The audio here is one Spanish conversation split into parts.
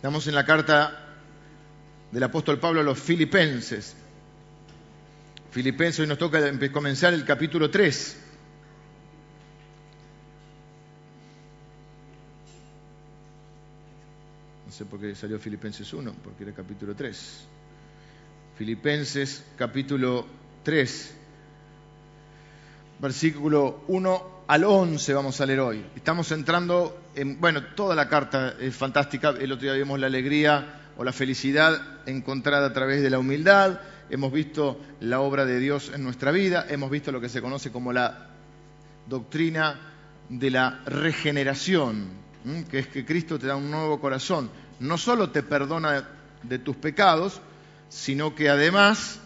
Estamos en la carta del apóstol Pablo a los filipenses. Filipenses, hoy nos toca comenzar el capítulo 3. No sé por qué salió Filipenses 1, porque era capítulo 3. Filipenses capítulo 3, versículo 1 al 11 vamos a leer hoy. Estamos entrando en, bueno, toda la carta es fantástica. El otro día vimos la alegría o la felicidad encontrada a través de la humildad. Hemos visto la obra de Dios en nuestra vida. Hemos visto lo que se conoce como la doctrina de la regeneración, que es que Cristo te da un nuevo corazón. No solo te perdona de tus pecados, sino que además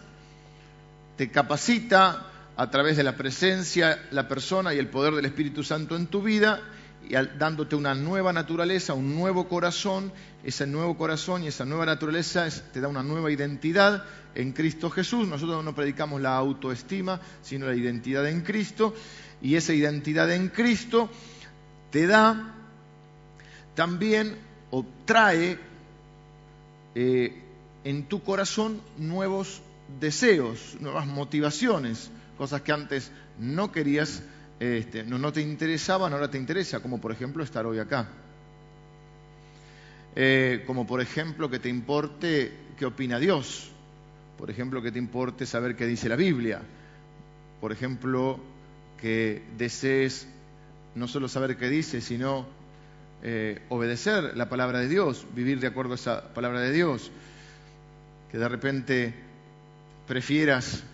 te capacita a través de la presencia, la persona y el poder del Espíritu Santo en tu vida y dándote una nueva naturaleza, un nuevo corazón. Ese nuevo corazón y esa nueva naturaleza te da una nueva identidad en Cristo Jesús. Nosotros no predicamos la autoestima, sino la identidad en Cristo. Y esa identidad en Cristo te da también o trae eh, en tu corazón nuevos deseos, nuevas motivaciones, cosas que antes no querías este, no, te interesaban, ahora te interesa, como por ejemplo estar hoy acá. Eh, como por ejemplo que te importe qué opina Dios, por ejemplo que te importe saber qué dice la Biblia, por ejemplo que desees no solo saber qué dice, sino eh, obedecer la palabra de Dios, vivir de acuerdo a esa palabra de Dios, que de repente prefieras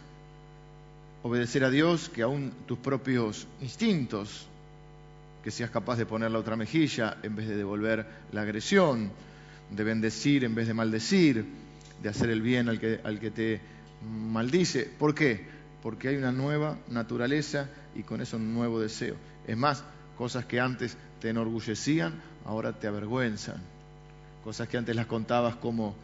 obedecer a Dios que aún tus propios instintos, que seas capaz de poner la otra mejilla en vez de devolver la agresión, de bendecir en vez de maldecir, de hacer el bien al que, al que te maldice. ¿Por qué? Porque hay una nueva naturaleza y con eso un nuevo deseo. Es más, cosas que antes te enorgullecían, ahora te avergüenzan. Cosas que antes las contabas como,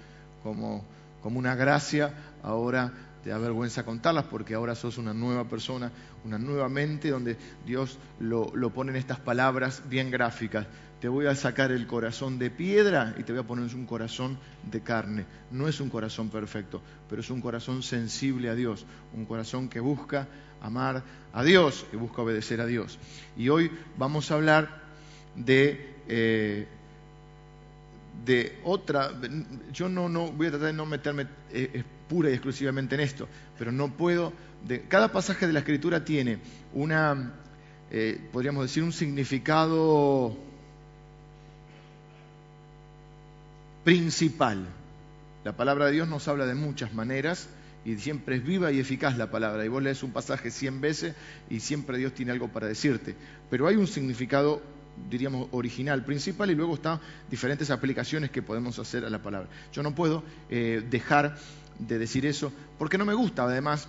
como, como una gracia, ahora te da vergüenza contarlas porque ahora sos una nueva persona, una nueva mente donde Dios lo, lo pone en estas palabras bien gráficas. Te voy a sacar el corazón de piedra y te voy a poner un corazón de carne. No es un corazón perfecto, pero es un corazón sensible a Dios, un corazón que busca amar a Dios, que busca obedecer a Dios. Y hoy vamos a hablar de eh, de otra, yo no, no voy a tratar de no meterme eh, pura y exclusivamente en esto, pero no puedo, cada pasaje de la escritura tiene una, eh, podríamos decir, un significado principal. La palabra de Dios nos habla de muchas maneras y siempre es viva y eficaz la palabra. Y vos lees un pasaje cien veces y siempre Dios tiene algo para decirte. Pero hay un significado diríamos, original, principal, y luego están diferentes aplicaciones que podemos hacer a la palabra. Yo no puedo eh, dejar de decir eso, porque no me gusta, además,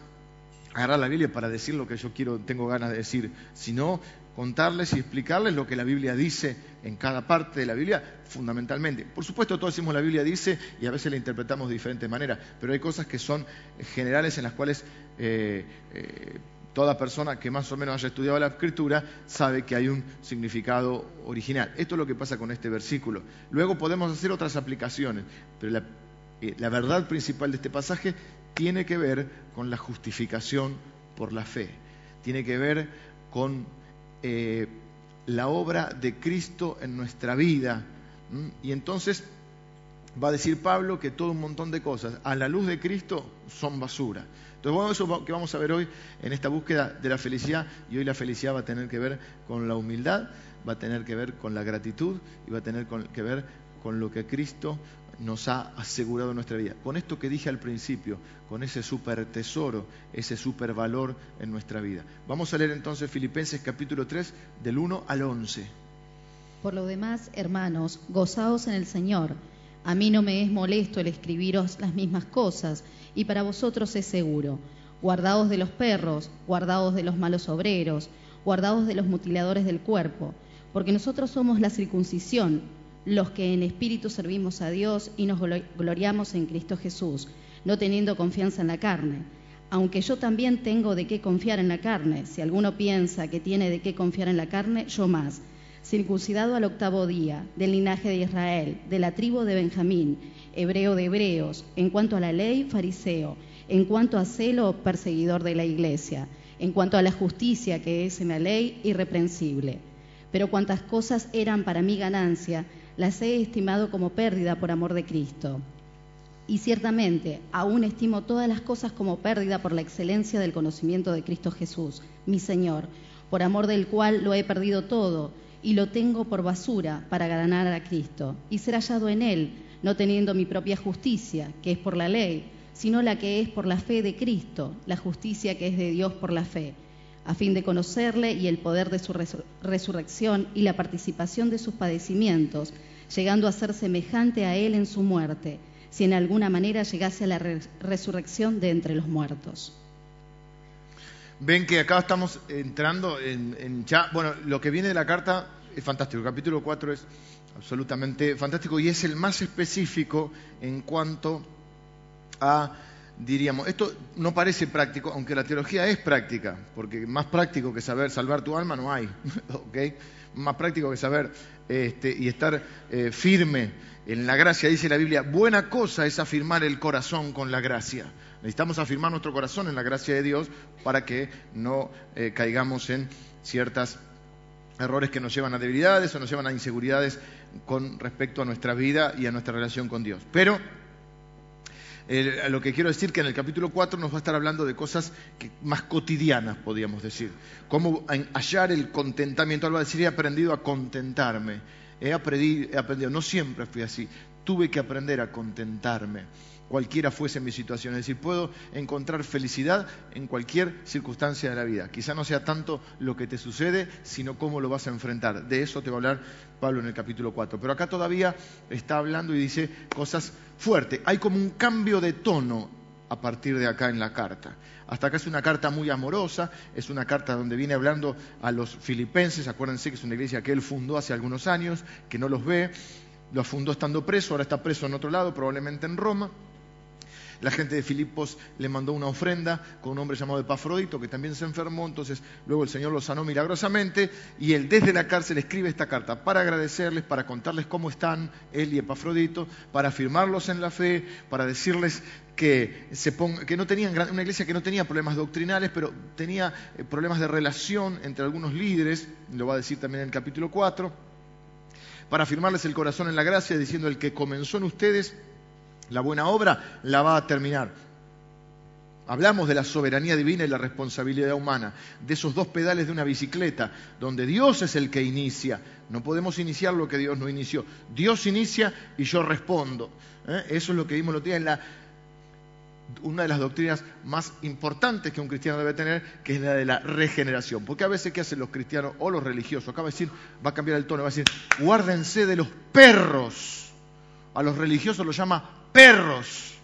agarrar la Biblia para decir lo que yo quiero, tengo ganas de decir, sino contarles y explicarles lo que la Biblia dice en cada parte de la Biblia, fundamentalmente. Por supuesto, todos decimos la Biblia dice y a veces la interpretamos de diferentes maneras, pero hay cosas que son generales en las cuales eh, eh, toda persona que más o menos haya estudiado la escritura sabe que hay un significado original. Esto es lo que pasa con este versículo. Luego podemos hacer otras aplicaciones, pero la, eh, verdad principal de este pasaje tiene que ver con la justificación por la fe, tiene que ver con eh, la obra de Cristo en nuestra vida. Y entonces va a decir Pablo que todo un montón de cosas a la luz de Cristo son basura. Entonces, bueno, eso que vamos a ver hoy en esta búsqueda de la felicidad, y hoy la felicidad va a tener que ver con la humildad, va a tener que ver con la gratitud y va a tener que ver con lo que Cristo nos ha asegurado en nuestra vida. Con esto que dije al principio, con ese super tesoro, ese super valor en nuestra vida. Vamos a leer entonces Filipenses capítulo 3 del 1 al 11. Por lo demás, hermanos, gozaos en el Señor. A mí no me es molesto el escribiros las mismas cosas, y para vosotros es seguro. Guardaos de los perros, guardaos de los malos obreros, guardaos de los mutiladores del cuerpo, porque nosotros somos la circuncisión, los que en espíritu servimos a Dios y nos gloriamos en Cristo Jesús, no teniendo confianza en la carne. Aunque yo también tengo de qué confiar en la carne, si alguno piensa que tiene de qué confiar en la carne, yo más circuncidado al octavo día, del linaje de Israel, de la tribu de Benjamín, hebreo de hebreos, en cuanto a la ley, fariseo, en cuanto a celo, perseguidor de la iglesia, en cuanto a la justicia que es en la ley, irreprensible. Pero cuantas cosas eran para mi ganancia, las he estimado como pérdida por amor de Cristo. Y ciertamente, aún estimo todas las cosas como pérdida por la excelencia del conocimiento de Cristo Jesús, mi Señor, por amor del cual lo he perdido todo y lo tengo por basura para ganar a Cristo y ser hallado en Él, no teniendo mi propia justicia, que es por la ley, sino la que es por la fe de Cristo, la justicia que es de Dios por la fe, a fin de conocerle y el poder de su resurrección y la participación de sus padecimientos, llegando a ser semejante a Él en su muerte si en alguna manera llegase a la resurrección de entre los muertos. Ven que acá estamos entrando en, ya, bueno, lo que viene de la carta es fantástico, el capítulo 4 es absolutamente fantástico y es el más específico en cuanto a, diríamos, esto no parece práctico, aunque la teología es práctica, porque más práctico que saber salvar tu alma no hay, ¿ok? Más práctico que saber este, y estar eh, firme en la gracia, dice la Biblia, buena cosa es afirmar el corazón con la gracia. Necesitamos afirmar nuestro corazón en la gracia de Dios para que no eh, caigamos en ciertos errores que nos llevan a debilidades o nos llevan a inseguridades con respecto a nuestra vida y a nuestra relación con Dios. Pero lo que quiero decir que en el capítulo 4 nos va a estar hablando de cosas más cotidianas, podríamos decir. Cómo hallar el contentamiento. Algo va a decir, he aprendido a contentarme He aprendido, no siempre fui así, tuve que aprender a contentarme, cualquiera fuese mi situación. Es decir, puedo encontrar felicidad en cualquier circunstancia de la vida. Quizá no sea tanto lo que te sucede, sino cómo lo vas a enfrentar. De eso te va a hablar Pablo en el capítulo 4. Pero acá todavía está hablando y dice cosas fuertes. Hay como un cambio de tono a partir de acá en la carta. Hasta acá es una carta muy amorosa, es una carta donde viene hablando a los filipenses, acuérdense que es una iglesia que él fundó hace algunos años, que no los ve, lo fundó estando preso, ahora está preso en otro lado, probablemente en Roma. La gente de Filipos le mandó una ofrenda con un hombre llamado Epafrodito, que también se enfermó, entonces luego el Señor lo sanó milagrosamente y él desde la cárcel escribe esta carta para agradecerles, para contarles cómo están él y Epafrodito, para afirmarlos en la fe, para decirles que, no tenían una iglesia que no tenía problemas doctrinales, pero tenía eh, problemas de relación entre algunos líderes, lo va a decir también en el capítulo 4, para afirmarles el corazón en la gracia, diciendo el que comenzó en ustedes la buena obra la va a terminar. Hablamos de la soberanía divina y la responsabilidad humana, de esos dos pedales de una bicicleta, donde Dios es el que inicia. No podemos iniciar lo que Dios no inició. Dios inicia y yo respondo. ¿eh? Eso es lo que vimos los días en la, una de las doctrinas más importantes que un cristiano debe tener, que es la de la regeneración. Porque a veces, ¿qué hacen los cristianos o los religiosos? Acaba de decir, va a cambiar el tono, va a decir, guárdense de los perros. A los religiosos los llama perros,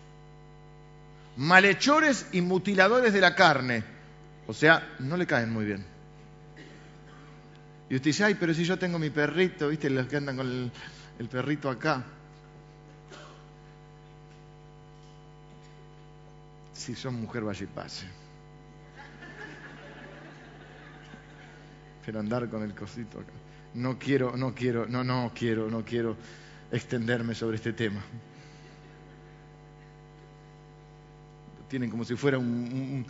malhechores y mutiladores de la carne. O sea, no le caen muy bien. Y usted dice, ay, pero si yo tengo mi perrito, ¿viste? Los que andan con el, perrito acá. Si son mujer, vaya y pase. Pero andar con el cosito acá. No quiero, no quiero, no, no quiero, no quiero extenderme sobre este tema. Tienen como si fuera un,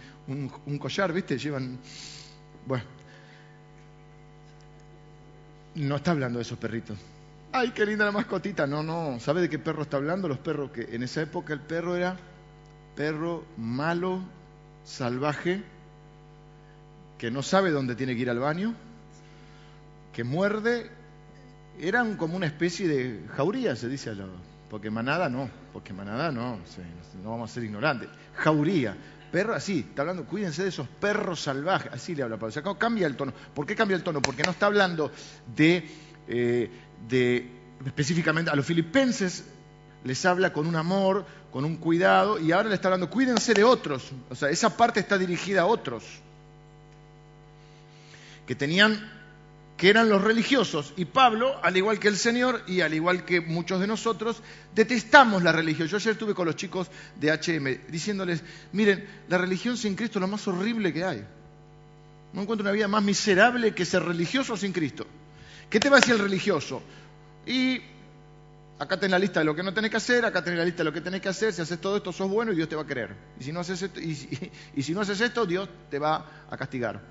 collar, ¿viste? Llevan. Bueno. No está hablando de esos perritos. ¡Ay, qué linda la mascotita! No, no. ¿Sabe de qué perro está hablando? Los perros que en esa época el perro era perro malo, salvaje, que no sabe dónde tiene que ir al baño, que muerde. Eran como una especie de jauría, se dice a los porque manada no, porque manada no, no vamos a ser ignorantes. Jauría, perro así, está hablando, cuídense de esos perros salvajes, así le habla Pablo. O sea, cambia el tono. ¿Por qué cambia el tono? Porque no está hablando de, eh, de específicamente a los filipenses les habla con un amor, con un cuidado, y ahora le está hablando, cuídense de otros. O sea, esa parte está dirigida a otros que tenían que eran los religiosos. Y Pablo, al igual que el Señor y al igual que muchos de nosotros, detestamos la religión. Yo ayer estuve con los chicos de HM diciéndoles, miren, la religión sin Cristo es lo más horrible que hay. No encuentro una vida más miserable que ser religioso sin Cristo. ¿Qué te va a decir el religioso? Y acá tenés la lista de lo que no tenés que hacer, acá tenés la lista de lo que tenés que hacer, si haces todo esto sos bueno y Dios te va a querer. Y si no haces esto, y, si no haces esto Dios te va a castigar.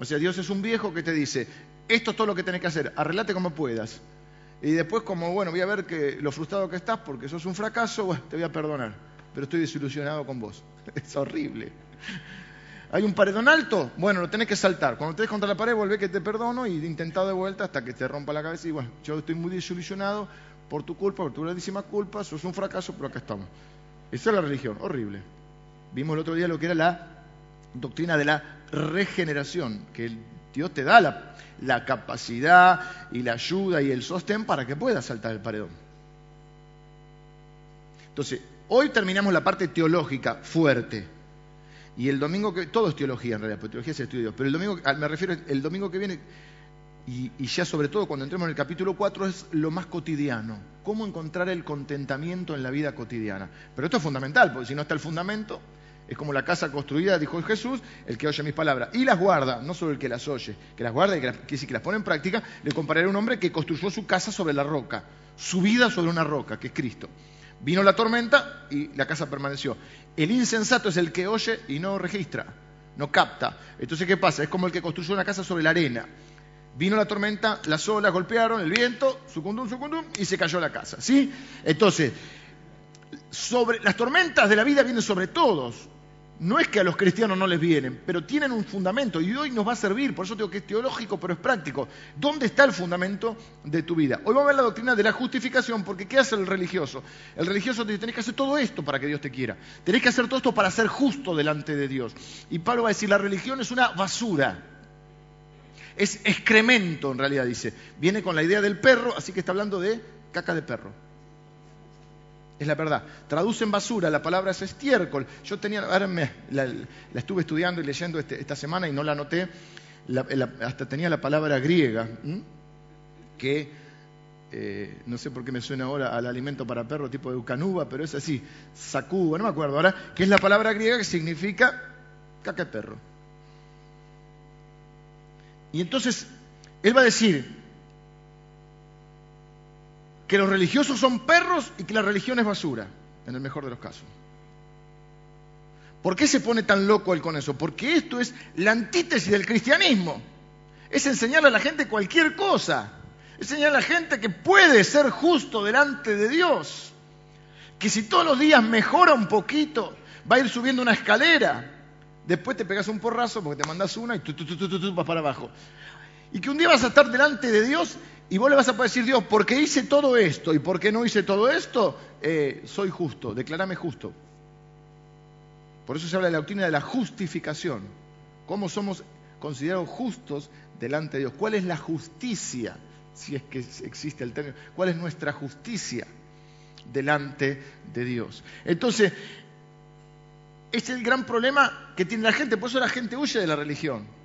O sea, Dios es un viejo que te dice, esto es todo lo que tenés que hacer, arreglate como puedas. Y después como, bueno, voy a ver que lo frustrado que estás porque sos un fracaso, te voy a perdonar. Pero estoy desilusionado con vos. Es horrible. ¿Hay un paredón alto? Bueno, lo tenés que saltar. Cuando estés contra la pared, volvé que te perdono y intentado de vuelta hasta que te rompa la cabeza. Y bueno, yo estoy muy desilusionado por tu culpa, por tu grandísima culpa, sos un fracaso, pero acá estamos. Esa es la religión, horrible. Vimos el otro día lo que era la doctrina de la regeneración, que Dios te da la, la capacidad y la ayuda y el sostén para que puedas saltar el paredón. Entonces, hoy terminamos la parte teológica fuerte y el domingo que. Todo es teología en realidad, porque teología es estudio. Pero el domingo, me refiero, el domingo que viene, y, ya sobre todo cuando entremos en el capítulo 4, es lo más cotidiano. Cómo encontrar el contentamiento en la vida cotidiana. Pero esto es fundamental, porque si no está el fundamento, es como la casa construida, dijo Jesús, el que oye mis palabras. Y las guarda, no solo el que las oye, que las guarda y que, las, que, las pone en práctica, le compararé a un hombre que construyó su casa sobre la roca, su vida sobre una roca, que es Cristo. Vino la tormenta y la casa permaneció. El insensato es el que oye y no registra, no capta. Entonces, ¿qué pasa? Es como el que construyó una casa sobre la arena. Vino la tormenta, las olas golpearon, el viento, sucundum, sucundum, y se cayó la casa. ¿Sí? Entonces, sobre, las tormentas de la vida vienen sobre todos. No es que a los cristianos no les vienen, pero tienen un fundamento y hoy nos va a servir, por eso digo que es teológico, pero es práctico. ¿Dónde está el fundamento de tu vida? Hoy vamos a ver la doctrina de la justificación, porque ¿qué hace el religioso? El religioso te dice, tenés que hacer todo esto para que Dios te quiera. Tenés que hacer todo esto para ser justo delante de Dios. Y Pablo va a decir, la religión es una basura. Es excremento, en realidad dice. Viene con la idea del perro, así que está hablando de caca de perro es la verdad. Traducen basura, la palabra es estiércol. Yo tenía, ahora la, estuve estudiando y leyendo este, esta semana y no la anoté, hasta tenía la palabra griega, que eh, no sé por qué me suena ahora al alimento para perro tipo de eucanuba, pero es así, sacuba, no me acuerdo ahora, que es la palabra griega que significa caca de perro. Y entonces, él va a decir, que los religiosos son perros y que la religión es basura, en el mejor de los casos. ¿Por qué se pone tan loco él con eso? Porque esto es la antítesis del cristianismo. Es enseñarle a la gente cualquier cosa. Es enseñarle a la gente que puede ser justo delante de Dios. Que si todos los días mejora un poquito, va a ir subiendo una escalera. Después te pegas un porrazo porque te mandas una y tú, tú, tú, tú, vas para abajo. Y que un día vas a estar delante de Dios y vos le vas a poder decir, Dios, porque hice todo esto y porque no hice todo esto, eh, soy justo, declárame justo. Por eso se habla de la doctrina de la justificación. ¿Cómo somos considerados justos delante de Dios? ¿Cuál es la justicia? Si es que existe el término. ¿Cuál es nuestra justicia delante de Dios? Entonces, es el gran problema que tiene la gente. Por eso la gente huye de la religión.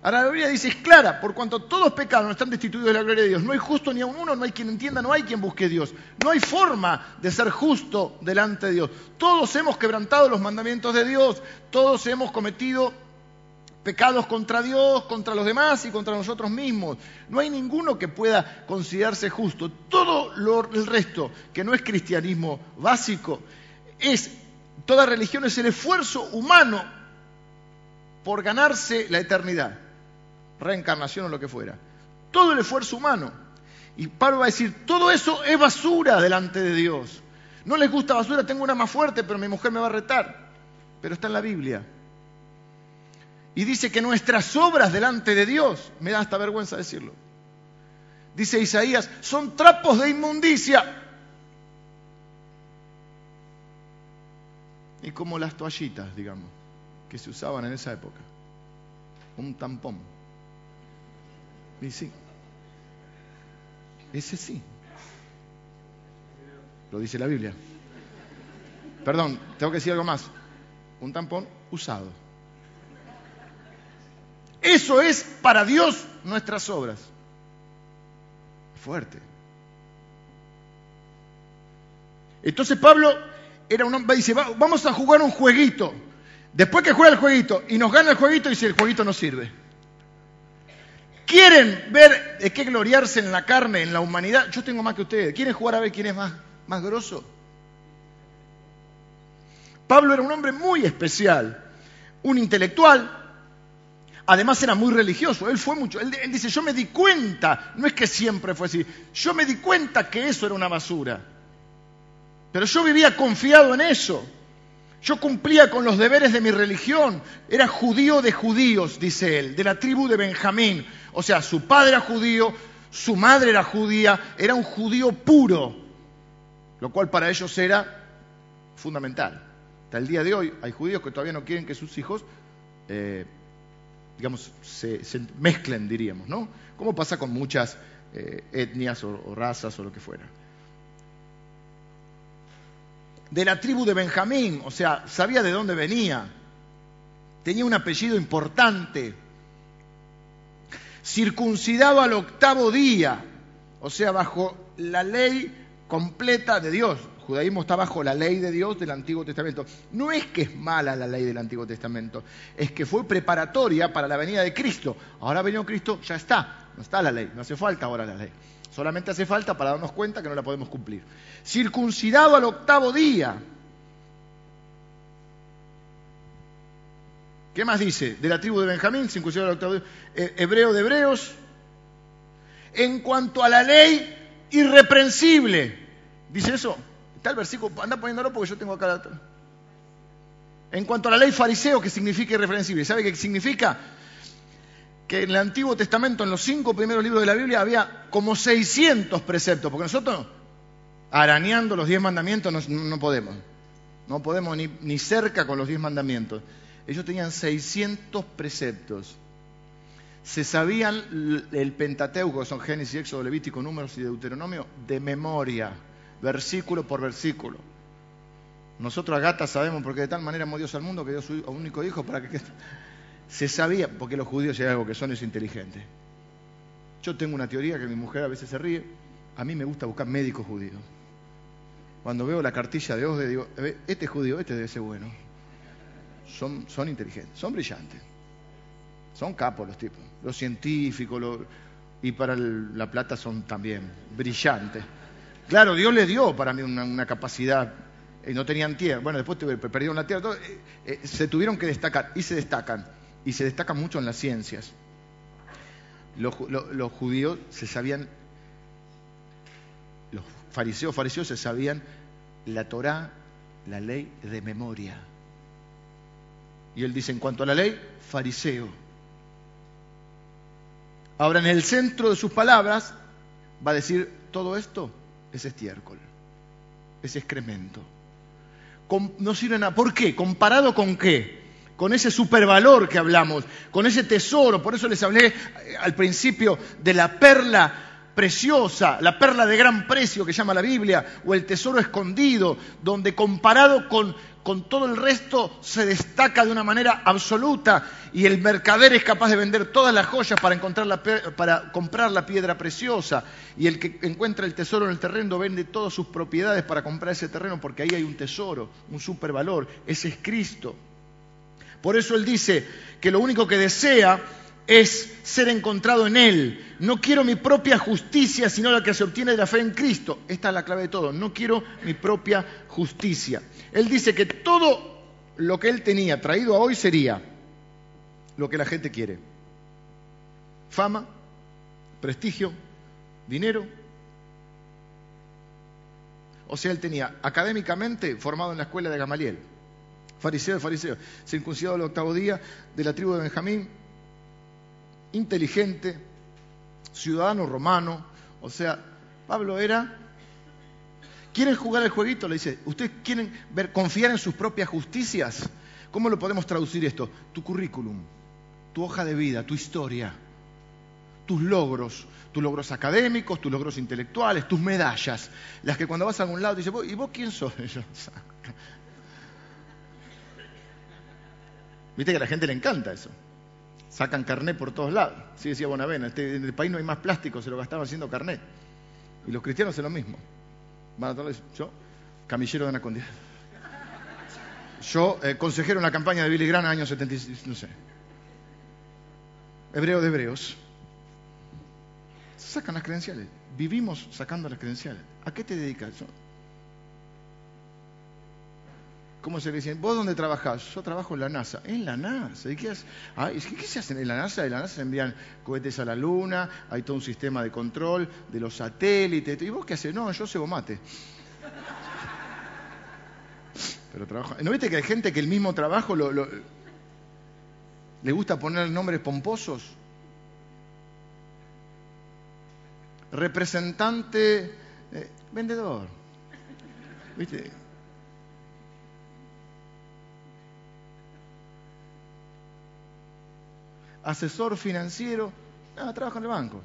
Ahora la Biblia dice, es clara, por cuanto todos pecados están destituidos de la gloria de Dios. No hay justo ni a uno, no hay quien entienda, no hay quien busque Dios. No hay forma de ser justo delante de Dios. Todos hemos quebrantado los mandamientos de Dios, todos hemos cometido pecados contra Dios, contra los demás y contra nosotros mismos. No hay ninguno que pueda considerarse justo. Todo lo, el resto, que no es cristianismo básico, es, toda religión es el esfuerzo humano por ganarse la eternidad reencarnación o lo que fuera. Todo el esfuerzo humano. Y Pablo va a decir, todo eso es basura delante de Dios. No les gusta basura, tengo una más fuerte, pero mi mujer me va a retar. Pero está en la Biblia. Y dice que nuestras obras delante de Dios, me da hasta vergüenza decirlo. Dice Isaías, son trapos de inmundicia. Y como las toallitas, digamos, que se usaban en esa época. Un tampón. Sí. Ese sí. Lo dice la Biblia. Perdón, tengo que decir algo más. Un tampón usado. Eso es para Dios nuestras obras. Fuerte. Entonces Pablo era un hombre, dice, vamos a jugar un jueguito. Después que juega el jueguito y nos gana el jueguito, dice, el jueguito no sirve. ¿Quieren ver de qué gloriarse en la carne, en la humanidad? Yo tengo más que ustedes. ¿Quieren jugar a ver quién es más, más grosso? Pablo era un hombre muy especial, un intelectual, además era muy religioso, él fue mucho, él, él, dice, yo me di cuenta, no es que siempre fue así, yo me di cuenta que eso era una basura, pero yo vivía confiado en eso, yo cumplía con los deberes de mi religión, era judío de judíos, dice él, de la tribu de Benjamín, o sea, su padre era judío, su madre era judía, era un judío puro, lo cual para ellos era fundamental. Hasta el día de hoy hay judíos que todavía no quieren que sus hijos, eh, digamos, se, mezclen, diríamos, ¿no? Como pasa con muchas eh, etnias o razas o lo que fuera. De la tribu de Benjamín, o sea, sabía de dónde venía, tenía un apellido importante, circuncidado al octavo día, o sea, bajo la ley completa de Dios. El judaísmo está bajo la ley de Dios del Antiguo Testamento. No es que es mala la ley del Antiguo Testamento, es que fue preparatoria para la venida de Cristo. Ahora venido Cristo, ya está, no está la ley, no hace falta ahora la ley. Solamente hace falta para darnos cuenta que no la podemos cumplir. Circuncidado al octavo día. ¿Qué más dice? De la tribu de Benjamín, octavo día. Eh, hebreo de hebreos. En cuanto a la ley, irreprensible. ¿Dice eso? Está el versículo, anda poniéndolo porque yo tengo acá la... En cuanto a la ley fariseo, que significa irreprensible. ¿Sabe qué significa? Que en el Antiguo Testamento, en los cinco primeros libros de la Biblia, había como 600 preceptos, porque nosotros, arañando los diez mandamientos, no, podemos. No podemos ni cerca con los diez mandamientos. Ellos tenían 600 preceptos se sabían el Pentateuco, son Génesis, Éxodo, Levítico, Números y Deuteronomio, de memoria, versículo por versículo. Nosotros a gata sabemos porque de tal manera amó Dios al mundo que dio su único hijo para que... Se sabía, porque los judíos hay algo que son es inteligentes. Yo tengo una teoría que mi mujer a veces se ríe, a mí me gusta buscar médicos judíos. Cuando veo la cartilla de Osde digo, este es judío, este debe ser bueno. Son, son inteligentes, son brillantes. Son capos los tipos, los científicos, y para la plata son también brillantes. Claro, Dios le dio para mí una, capacidad, y no tenían tierra, bueno, después perdieron la tierra, todo, eh, eh, se tuvieron que destacar, y se destacan, y se destacan mucho en las ciencias. Los, los, los judíos se sabían, los fariseos, fariseos se sabían la Torá, la ley de memoria. Y él dice, en cuanto a la ley, fariseo. Ahora, en el centro de sus palabras va a decir, todo esto es estiércol, es excremento. No sirve nada. ¿Por qué? ¿Comparado con qué? Con ese supervalor que hablamos, con ese tesoro. Por eso les hablé al principio de la perla preciosa, la perla de gran precio que llama la Biblia, o el tesoro escondido, donde comparado con, con todo el resto se destaca de una manera absoluta y el mercader es capaz de vender todas las joyas para, para comprar la piedra preciosa y el que encuentra el tesoro en el terreno vende todas sus propiedades para comprar ese terreno porque ahí hay un tesoro, un supervalor, ese es Cristo. Por eso él dice que lo único que desea es ser encontrado en Él. No quiero mi propia justicia, sino la que se obtiene de la fe en Cristo. Esta es la clave de todo. No quiero mi propia justicia. Él dice que todo lo que Él tenía traído a hoy sería lo que la gente quiere. Fama, prestigio, dinero. O sea, Él tenía académicamente formado en la escuela de Gamaliel. Fariseo de fariseo, circuncidado al octavo día de la tribu de Benjamín, inteligente, ciudadano romano, o sea, Pablo era... ¿Quieren jugar el jueguito? Le dice, ¿ustedes quieren ver, confiar en sus propias justicias? ¿Cómo lo podemos traducir esto? Tu currículum, tu hoja de vida, tu historia, tus logros, tus logros académicos, tus logros intelectuales, tus medallas, las que cuando vas a algún lado te dicen, ¿y vos quién sos? Viste que a la gente le encanta eso sacan carnet por todos lados. Sí decía Bonavena, este, en el país no hay más plástico, se lo gastaban haciendo carnet. Y los cristianos es lo mismo. Yo, camillero de Anacondia. Yo, eh, consejero en la campaña de Billy Graham, año 76, no sé. Hebreo de hebreos. sacan las credenciales. Vivimos sacando las credenciales. ¿A qué te dedicas? ¿Cómo se le dice? ¿Vos dónde trabajás? Yo trabajo en la NASA. ¿En la NASA? ¿Y qué, ¿Qué se hace en la NASA? En la NASA se envían cohetes a la Luna, hay todo un sistema de control de los satélites. ¿Y vos qué haces? No, yo cebo mate. Pero trabajo. ¿No viste que hay gente que el mismo trabajo le gusta poner nombres pomposos? Representante, eh, vendedor. ¿Viste? Asesor financiero, nada, trabaja en el banco.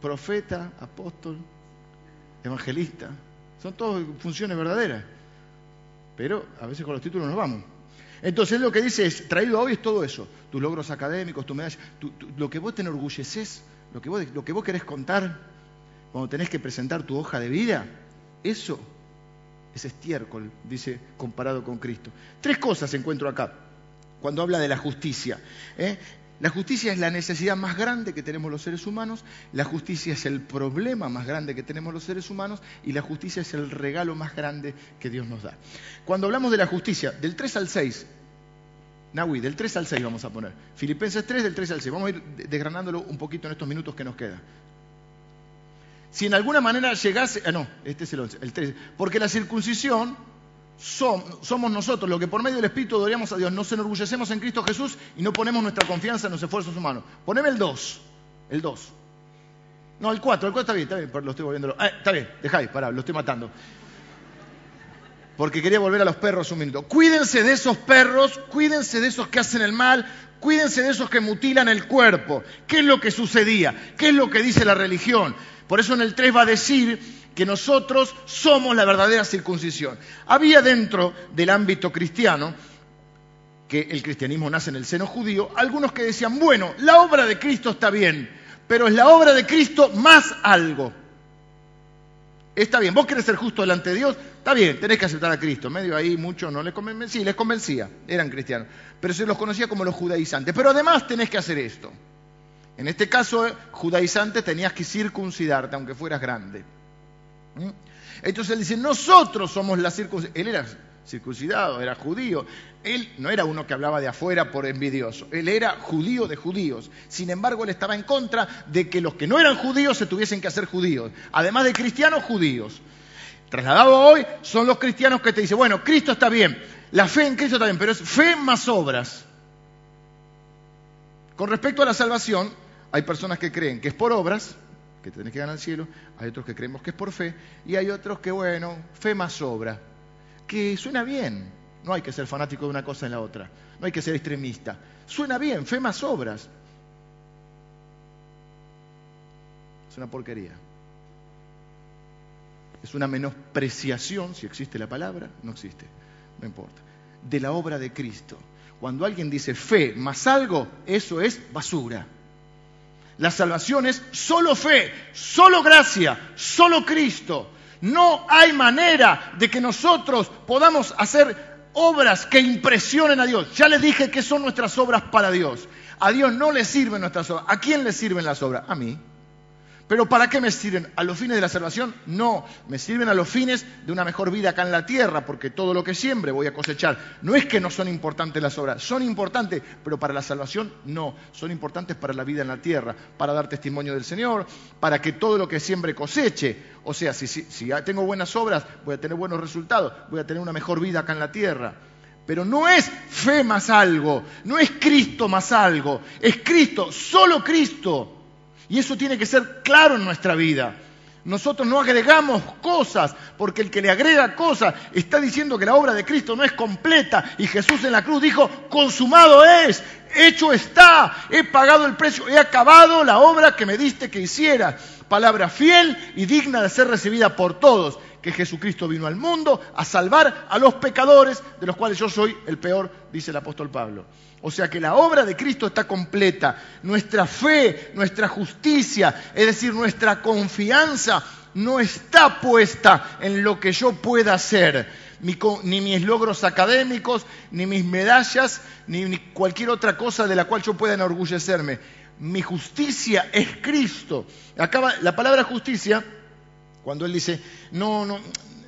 Profeta, apóstol, evangelista, son todas funciones verdaderas. Pero a veces con los títulos nos vamos. Entonces lo que dice es, traído hoy es todo eso, tus logros académicos, tu medalla, lo que vos te enorgulleces, lo que vos, lo que vos querés contar cuando tenés que presentar tu hoja de vida, eso es estiércol, dice, comparado con Cristo. Tres cosas encuentro acá, cuando habla de la justicia. ¿eh? La justicia es la necesidad más grande que tenemos los seres humanos, la justicia es el problema más grande que tenemos los seres humanos y la justicia es el regalo más grande que Dios nos da. Cuando hablamos de la justicia, del 3 al 6, Nahui, del 3 al 6 vamos a poner. Filipenses 3, del 3 al 6. Vamos a ir desgranándolo un poquito en estos minutos que nos quedan. Si en alguna manera llegase, ah, no, este es el 11, el 13, porque la circuncisión somos nosotros, lo que por medio del Espíritu adoríamos a Dios, nos enorgullecemos en Cristo Jesús y no ponemos nuestra confianza en los esfuerzos humanos. Poneme el 2, el 2. No, el 4, el 4 está bien, está bien, lo estoy volviendo. Ah, está bien, dejáis, pará, lo estoy matando. Porque quería volver a los perros un minuto. Cuídense de esos perros, cuídense de esos que hacen el mal, cuídense de esos que mutilan el cuerpo. ¿Qué es lo que sucedía? ¿Qué es lo que dice la religión? Por eso en el 3 va a decir que nosotros somos la verdadera circuncisión. Había dentro del ámbito cristiano, que el cristianismo nace en el seno judío, algunos que decían, bueno, la obra de Cristo está bien, pero es la obra de Cristo más algo. Está bien, vos querés ser justo delante de Dios, está bien, tenés que aceptar a Cristo. Medio ahí muchos no les convencía, sí, les convencía, eran cristianos, pero se los conocía como los judaizantes. Pero además tenés que hacer esto. En este caso, judaizante, tenías que circuncidarte, aunque fueras grande. ¿Mm? Entonces él dice, nosotros somos la circuncisión. Él era circuncidado, era judío. Él no era uno que hablaba de afuera por envidioso. Él era judío de judíos. Sin embargo, él estaba en contra de que los que no eran judíos se tuviesen que hacer judíos. Además de cristianos, judíos. Trasladado hoy, son los cristianos que te dicen, bueno, Cristo está bien, la fe en Cristo está bien, pero es fe más obras. Con respecto a la salvación, hay personas que creen que es por obras, que tenés que ganar el cielo, hay otros que creemos que es por fe, y hay otros que, bueno, fe más obra, que suena bien, no hay que ser fanático de una cosa en la otra, no hay que ser extremista, suena bien, fe más obras. Es una porquería. Es una menospreciación, si existe la palabra, no existe, no importa, de la obra de Cristo. Cuando alguien dice fe más algo, eso es basura. La salvación es solo fe, solo gracia, solo Cristo. No hay manera de que nosotros podamos hacer obras que impresionen a Dios. Ya les dije que son nuestras obras para Dios. A Dios no le sirven nuestras obras. ¿A quién le sirven las obras? A mí. Pero ¿para qué me sirven? ¿A los fines de la salvación? No, me sirven a los fines de una mejor vida acá en la tierra, porque todo lo que siembre voy a cosechar. No es que no son importantes las obras, son importantes, pero para la salvación no, son importantes para la vida en la tierra, para dar testimonio del Señor, para que todo lo que siembre coseche. O sea, si, si, tengo buenas obras, voy a tener buenos resultados, voy a tener una mejor vida acá en la tierra. Pero no es fe más algo, no es Cristo más algo, es Cristo, solo Cristo. Y eso tiene que ser claro en nuestra vida. Nosotros no agregamos cosas, porque el que le agrega cosas está diciendo que la obra de Cristo no es completa. Y Jesús en la cruz dijo, consumado es, hecho está, he pagado el precio, he acabado la obra que me diste que hiciera. Palabra fiel y digna de ser recibida por todos, que Jesucristo vino al mundo a salvar a los pecadores, de los cuales yo soy el peor, dice el apóstol Pablo. O sea que la obra de Cristo está completa. Nuestra fe, nuestra justicia, es decir, nuestra confianza no está puesta en lo que yo pueda hacer. ni mis logros académicos, ni mis medallas, ni, cualquier otra cosa de la cual yo pueda enorgullecerme. Mi justicia es Cristo. Acaba la palabra justicia, cuando él dice, no, no,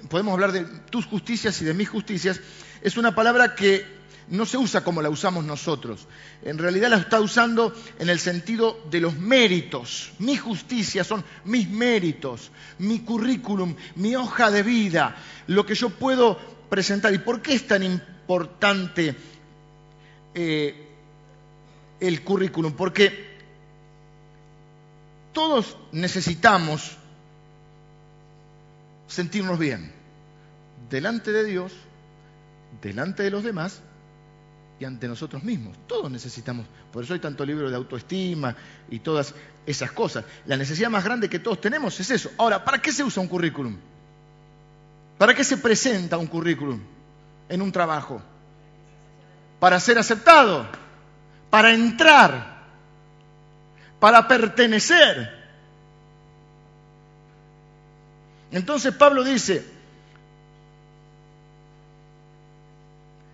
podemos hablar de tus justicias y de mis justicias, es una palabra que no se usa como la usamos nosotros. En realidad la está usando en el sentido de los méritos. Mi justicia son mis méritos, mi currículum, mi hoja de vida, lo que yo puedo presentar. ¿Y por qué es tan importante eh, el currículum? Porque todos necesitamos sentirnos bien delante de Dios, delante de los demás ante nosotros mismos. Todos necesitamos, por eso hay tanto libro de autoestima y todas esas cosas. La necesidad más grande que todos tenemos es eso. Ahora, ¿para qué se usa un currículum? ¿Para qué se presenta un currículum en un trabajo? Para ser aceptado, para entrar, para pertenecer. Entonces Pablo dice,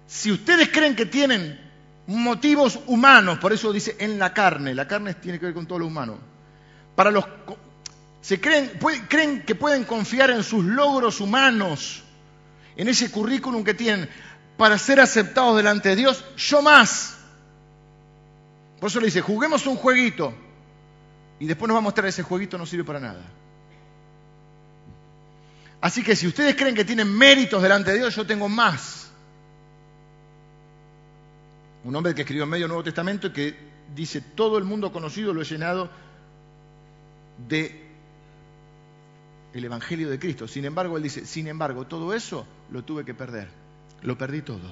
Si ustedes creen que tienen motivos humanos, por eso dice en la carne, la carne tiene que ver con todo lo humano, para los se creen, creen que pueden confiar en sus logros humanos, en ese currículum que tienen, para ser aceptados delante de Dios, yo más. Por eso le dice, juguemos un jueguito y después nos va a mostrar ese jueguito no sirve para nada. Así que si ustedes creen que tienen méritos delante de Dios, yo tengo más un hombre que escribió en medio Nuevo Testamento y que dice, todo el mundo conocido lo he llenado de el Evangelio de Cristo. Sin embargo, él dice, sin embargo, todo eso lo tuve que perder. Lo perdí todo.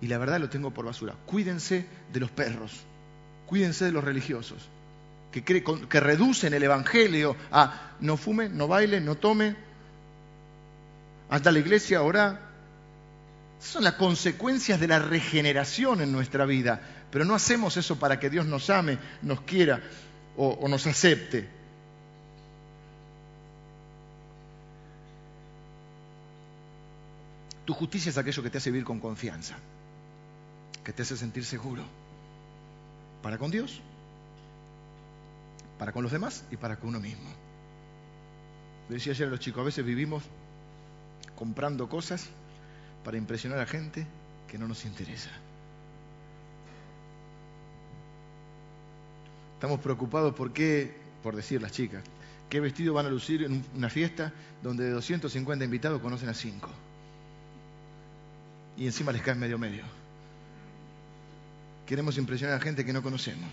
Y la verdad lo tengo por basura. Cuídense de los perros. Cuídense de los religiosos. Que, que reducen el Evangelio a no fume, no baile, no tome. Hasta la iglesia, ora, son las consecuencias de la regeneración en nuestra vida, pero no hacemos eso para que Dios nos ame, nos quiera o, o nos acepte. Tu justicia es aquello que te hace vivir con confianza, que te hace sentir seguro, para con Dios, para con los demás y para con uno mismo. decía ayer a los chicos, a veces vivimos comprando cosas para impresionar a gente que no nos interesa. Estamos preocupados por qué, por decir las chicas, qué vestido van a lucir en una fiesta donde de 250 invitados conocen a 5. Y encima les cae medio medio. Queremos impresionar a gente que no conocemos.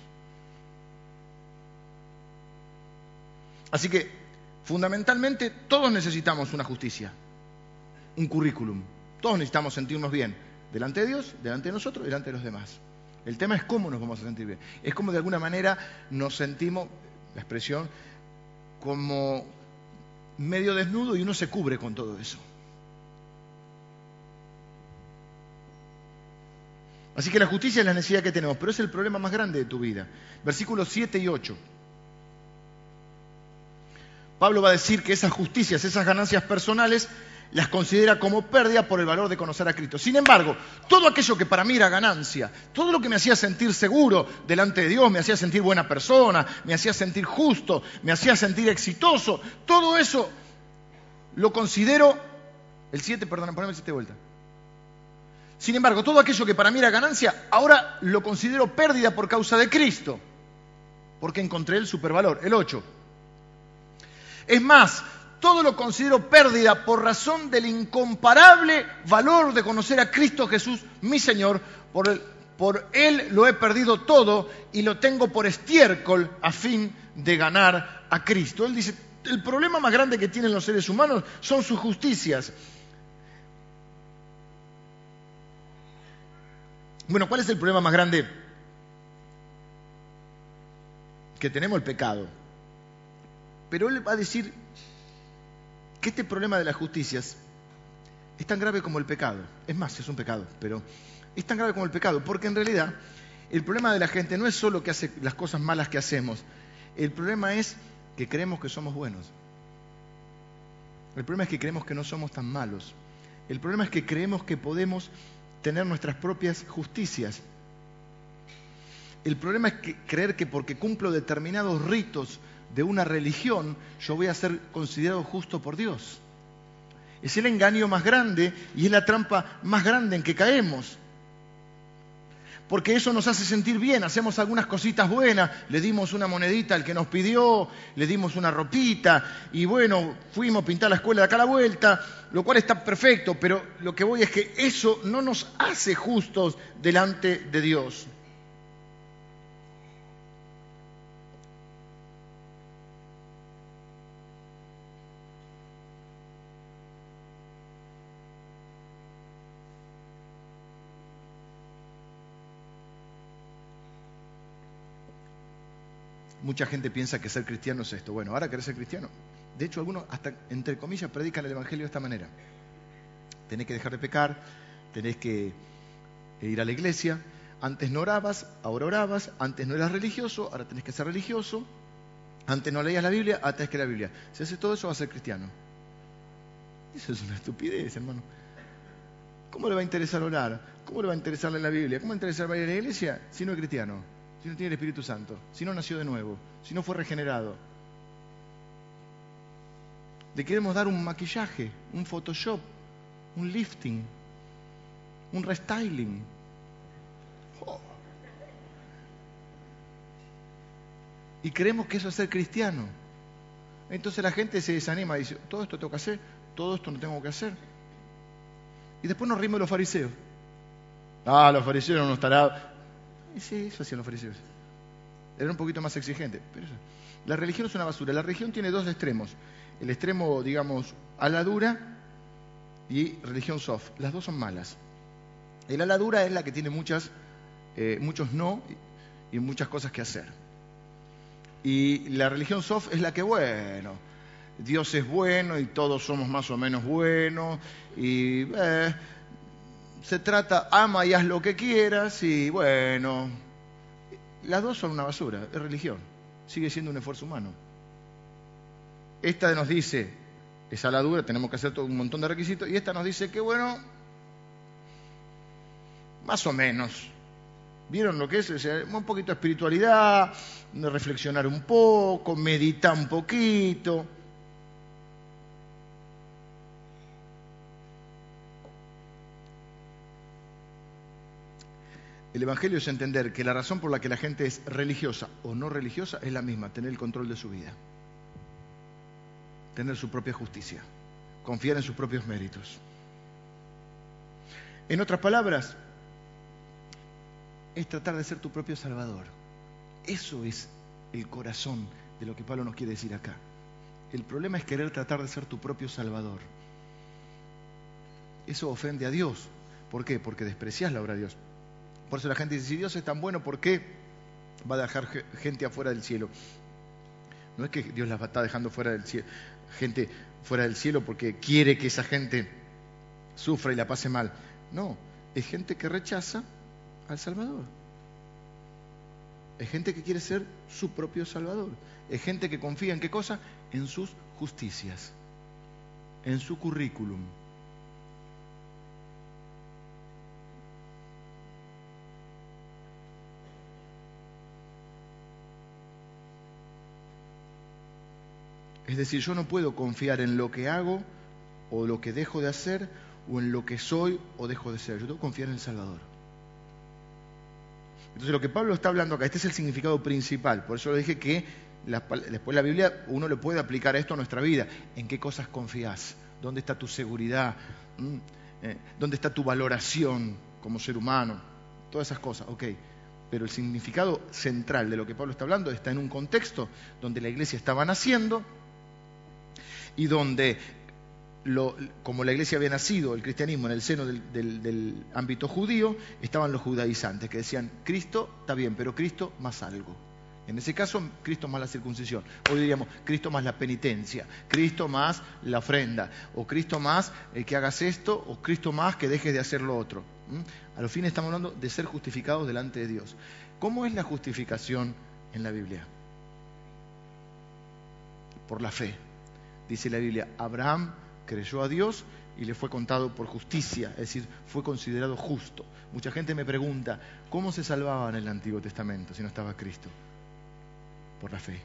Así que, fundamentalmente, todos necesitamos una justicia, un currículum, todos necesitamos sentirnos bien, delante de Dios, delante de nosotros, delante de los demás. El tema es cómo nos vamos a sentir bien. Es como de alguna manera nos sentimos, la expresión, como medio desnudo y uno se cubre con todo eso. Así que la justicia es la necesidad que tenemos, pero es el problema más grande de tu vida. Versículos 7 y 8. Pablo va a decir que esas justicias, esas ganancias personales, las considera como pérdida por el valor de conocer a Cristo. Sin embargo, todo aquello que para mí era ganancia, todo lo que me hacía sentir seguro delante de Dios, me hacía sentir buena persona, me hacía sentir justo, me hacía sentir exitoso, todo eso lo considero, el 7, perdón, poneme el 7 de vuelta. Sin embargo, todo aquello que para mí era ganancia, ahora lo considero pérdida por causa de Cristo, porque encontré el supervalor, el 8. Es más, todo lo considero pérdida por razón del incomparable valor de conocer a Cristo Jesús, mi Señor, por, por Él lo he perdido todo y lo tengo por estiércol a fin de ganar a Cristo. Él dice, el problema más grande que tienen los seres humanos son sus justicias. Bueno, ¿cuál es el problema más grande que tenemos? El pecado. Pero él va a decir que este problema de las justicias es tan grave como el pecado. Es más, es un pecado, pero es tan grave como el pecado, porque en realidad el problema de la gente no es solo que hace las cosas malas que hacemos, el problema es que creemos que somos buenos. El problema es que creemos que no somos tan malos. El problema es que creemos que podemos tener nuestras propias justicias. El problema es que creer que porque cumplo determinados ritos de una religión, yo voy a ser considerado justo por Dios. Es el engaño más grande y es la trampa más grande en que caemos. Porque eso nos hace sentir bien, hacemos algunas cositas buenas, le dimos una monedita al que nos pidió, le dimos una ropita y bueno, fuimos a pintar la escuela de acá a la vuelta, lo cual está perfecto, pero lo que voy es que eso no nos hace justos delante de Dios. Mucha gente piensa que ser cristiano es esto. Bueno, ahora querés ser cristiano. De hecho, algunos, hasta entre comillas, predican el Evangelio de esta manera. Tenés que dejar de pecar, tenés que ir a la iglesia. Antes no orabas, ahora orabas. Antes no eras religioso, ahora tenés que ser religioso. Antes no leías la Biblia, ahora tenés que la Biblia. Si haces todo eso, vas a ser cristiano. Eso es una estupidez, hermano. ¿Cómo le va a interesar orar? ¿Cómo le va a interesar leer la Biblia? ¿Cómo le va a interesar ir a la iglesia si no es cristiano? Si no tiene el Espíritu Santo, si no nació de nuevo, si no fue regenerado? Le queremos dar un maquillaje, un Photoshop, un lifting, un restyling. Oh. Y creemos que eso es ser cristiano. Entonces la gente se desanima y dice, todo esto tengo que hacer, todo esto no tengo que hacer. Y después nos rimos los fariseos. Ah, los fariseos no estará y sí, eso hacían los fariseos. Era un poquito más exigente. Pero La religión es una basura. La religión tiene dos extremos. El extremo, digamos, a la dura y religión soft. Las dos son malas. El ala dura es la que tiene muchas, eh, muchos no y muchas cosas que hacer. Y la religión soft es la que, bueno, Dios es bueno y todos somos más o menos buenos y eh, se trata, ama y haz lo que quieras y bueno, las dos son una basura, es religión, sigue siendo un esfuerzo humano. Esta nos dice, es a la dura, tenemos que hacer todo un montón de requisitos, y esta nos dice que bueno, más o menos. ¿Vieron lo que es? un poquito de espiritualidad, reflexionar un poco, meditar un poquito. El Evangelio es entender que la razón por la que la gente es religiosa o no religiosa es la misma, tener el control de su vida, tener su propia justicia, confiar en sus propios méritos. En otras palabras, es tratar de ser tu propio Salvador. Eso es el corazón de lo que Pablo nos quiere decir acá. El problema es querer tratar de ser tu propio Salvador. Eso ofende a Dios. ¿Por qué? Porque desprecias la obra de Dios. Por eso la gente dice, si Dios es tan bueno, ¿por qué va a dejar gente afuera del cielo? No es que Dios las está dejando fuera del cielo, gente fuera del cielo porque quiere que esa gente sufra y la pase mal. No, es gente que rechaza al Salvador. Es gente que quiere ser su propio Salvador. Es gente que confía en qué cosa? En sus justicias, en su currículum, Es decir, yo no puedo confiar en lo que hago o lo que dejo de hacer o en lo que soy o dejo de ser. Yo tengo que confiar en el Salvador. Entonces lo que Pablo está hablando acá, este es el significado principal. Por eso le dije que después la Biblia uno le puede aplicar esto a nuestra vida. ¿En qué cosas confías? ¿Dónde está tu seguridad? ¿Mm? Eh, ¿Dónde está tu valoración como ser humano? Todas esas cosas, ok. Pero el significado central de lo que Pablo está hablando está en un contexto donde la iglesia estaba naciendo, y donde, como la iglesia había nacido, el cristianismo en el seno del, ámbito judío, estaban los judaizantes que decían, Cristo está bien, pero Cristo más algo. En ese caso, Cristo más la circuncisión. Hoy diríamos, Cristo más la penitencia, Cristo más la ofrenda, o Cristo más el que hagas esto, o Cristo más que dejes de hacer lo otro. A los fines estamos hablando de ser justificados delante de Dios. ¿Cómo es la justificación en la Biblia? Por la fe dice la Biblia, Abraham creyó a Dios y le fue contado por justicia, es decir, fue considerado justo. Mucha gente me pregunta, ¿cómo se salvaba en el Antiguo Testamento si no estaba Cristo? Por la fe.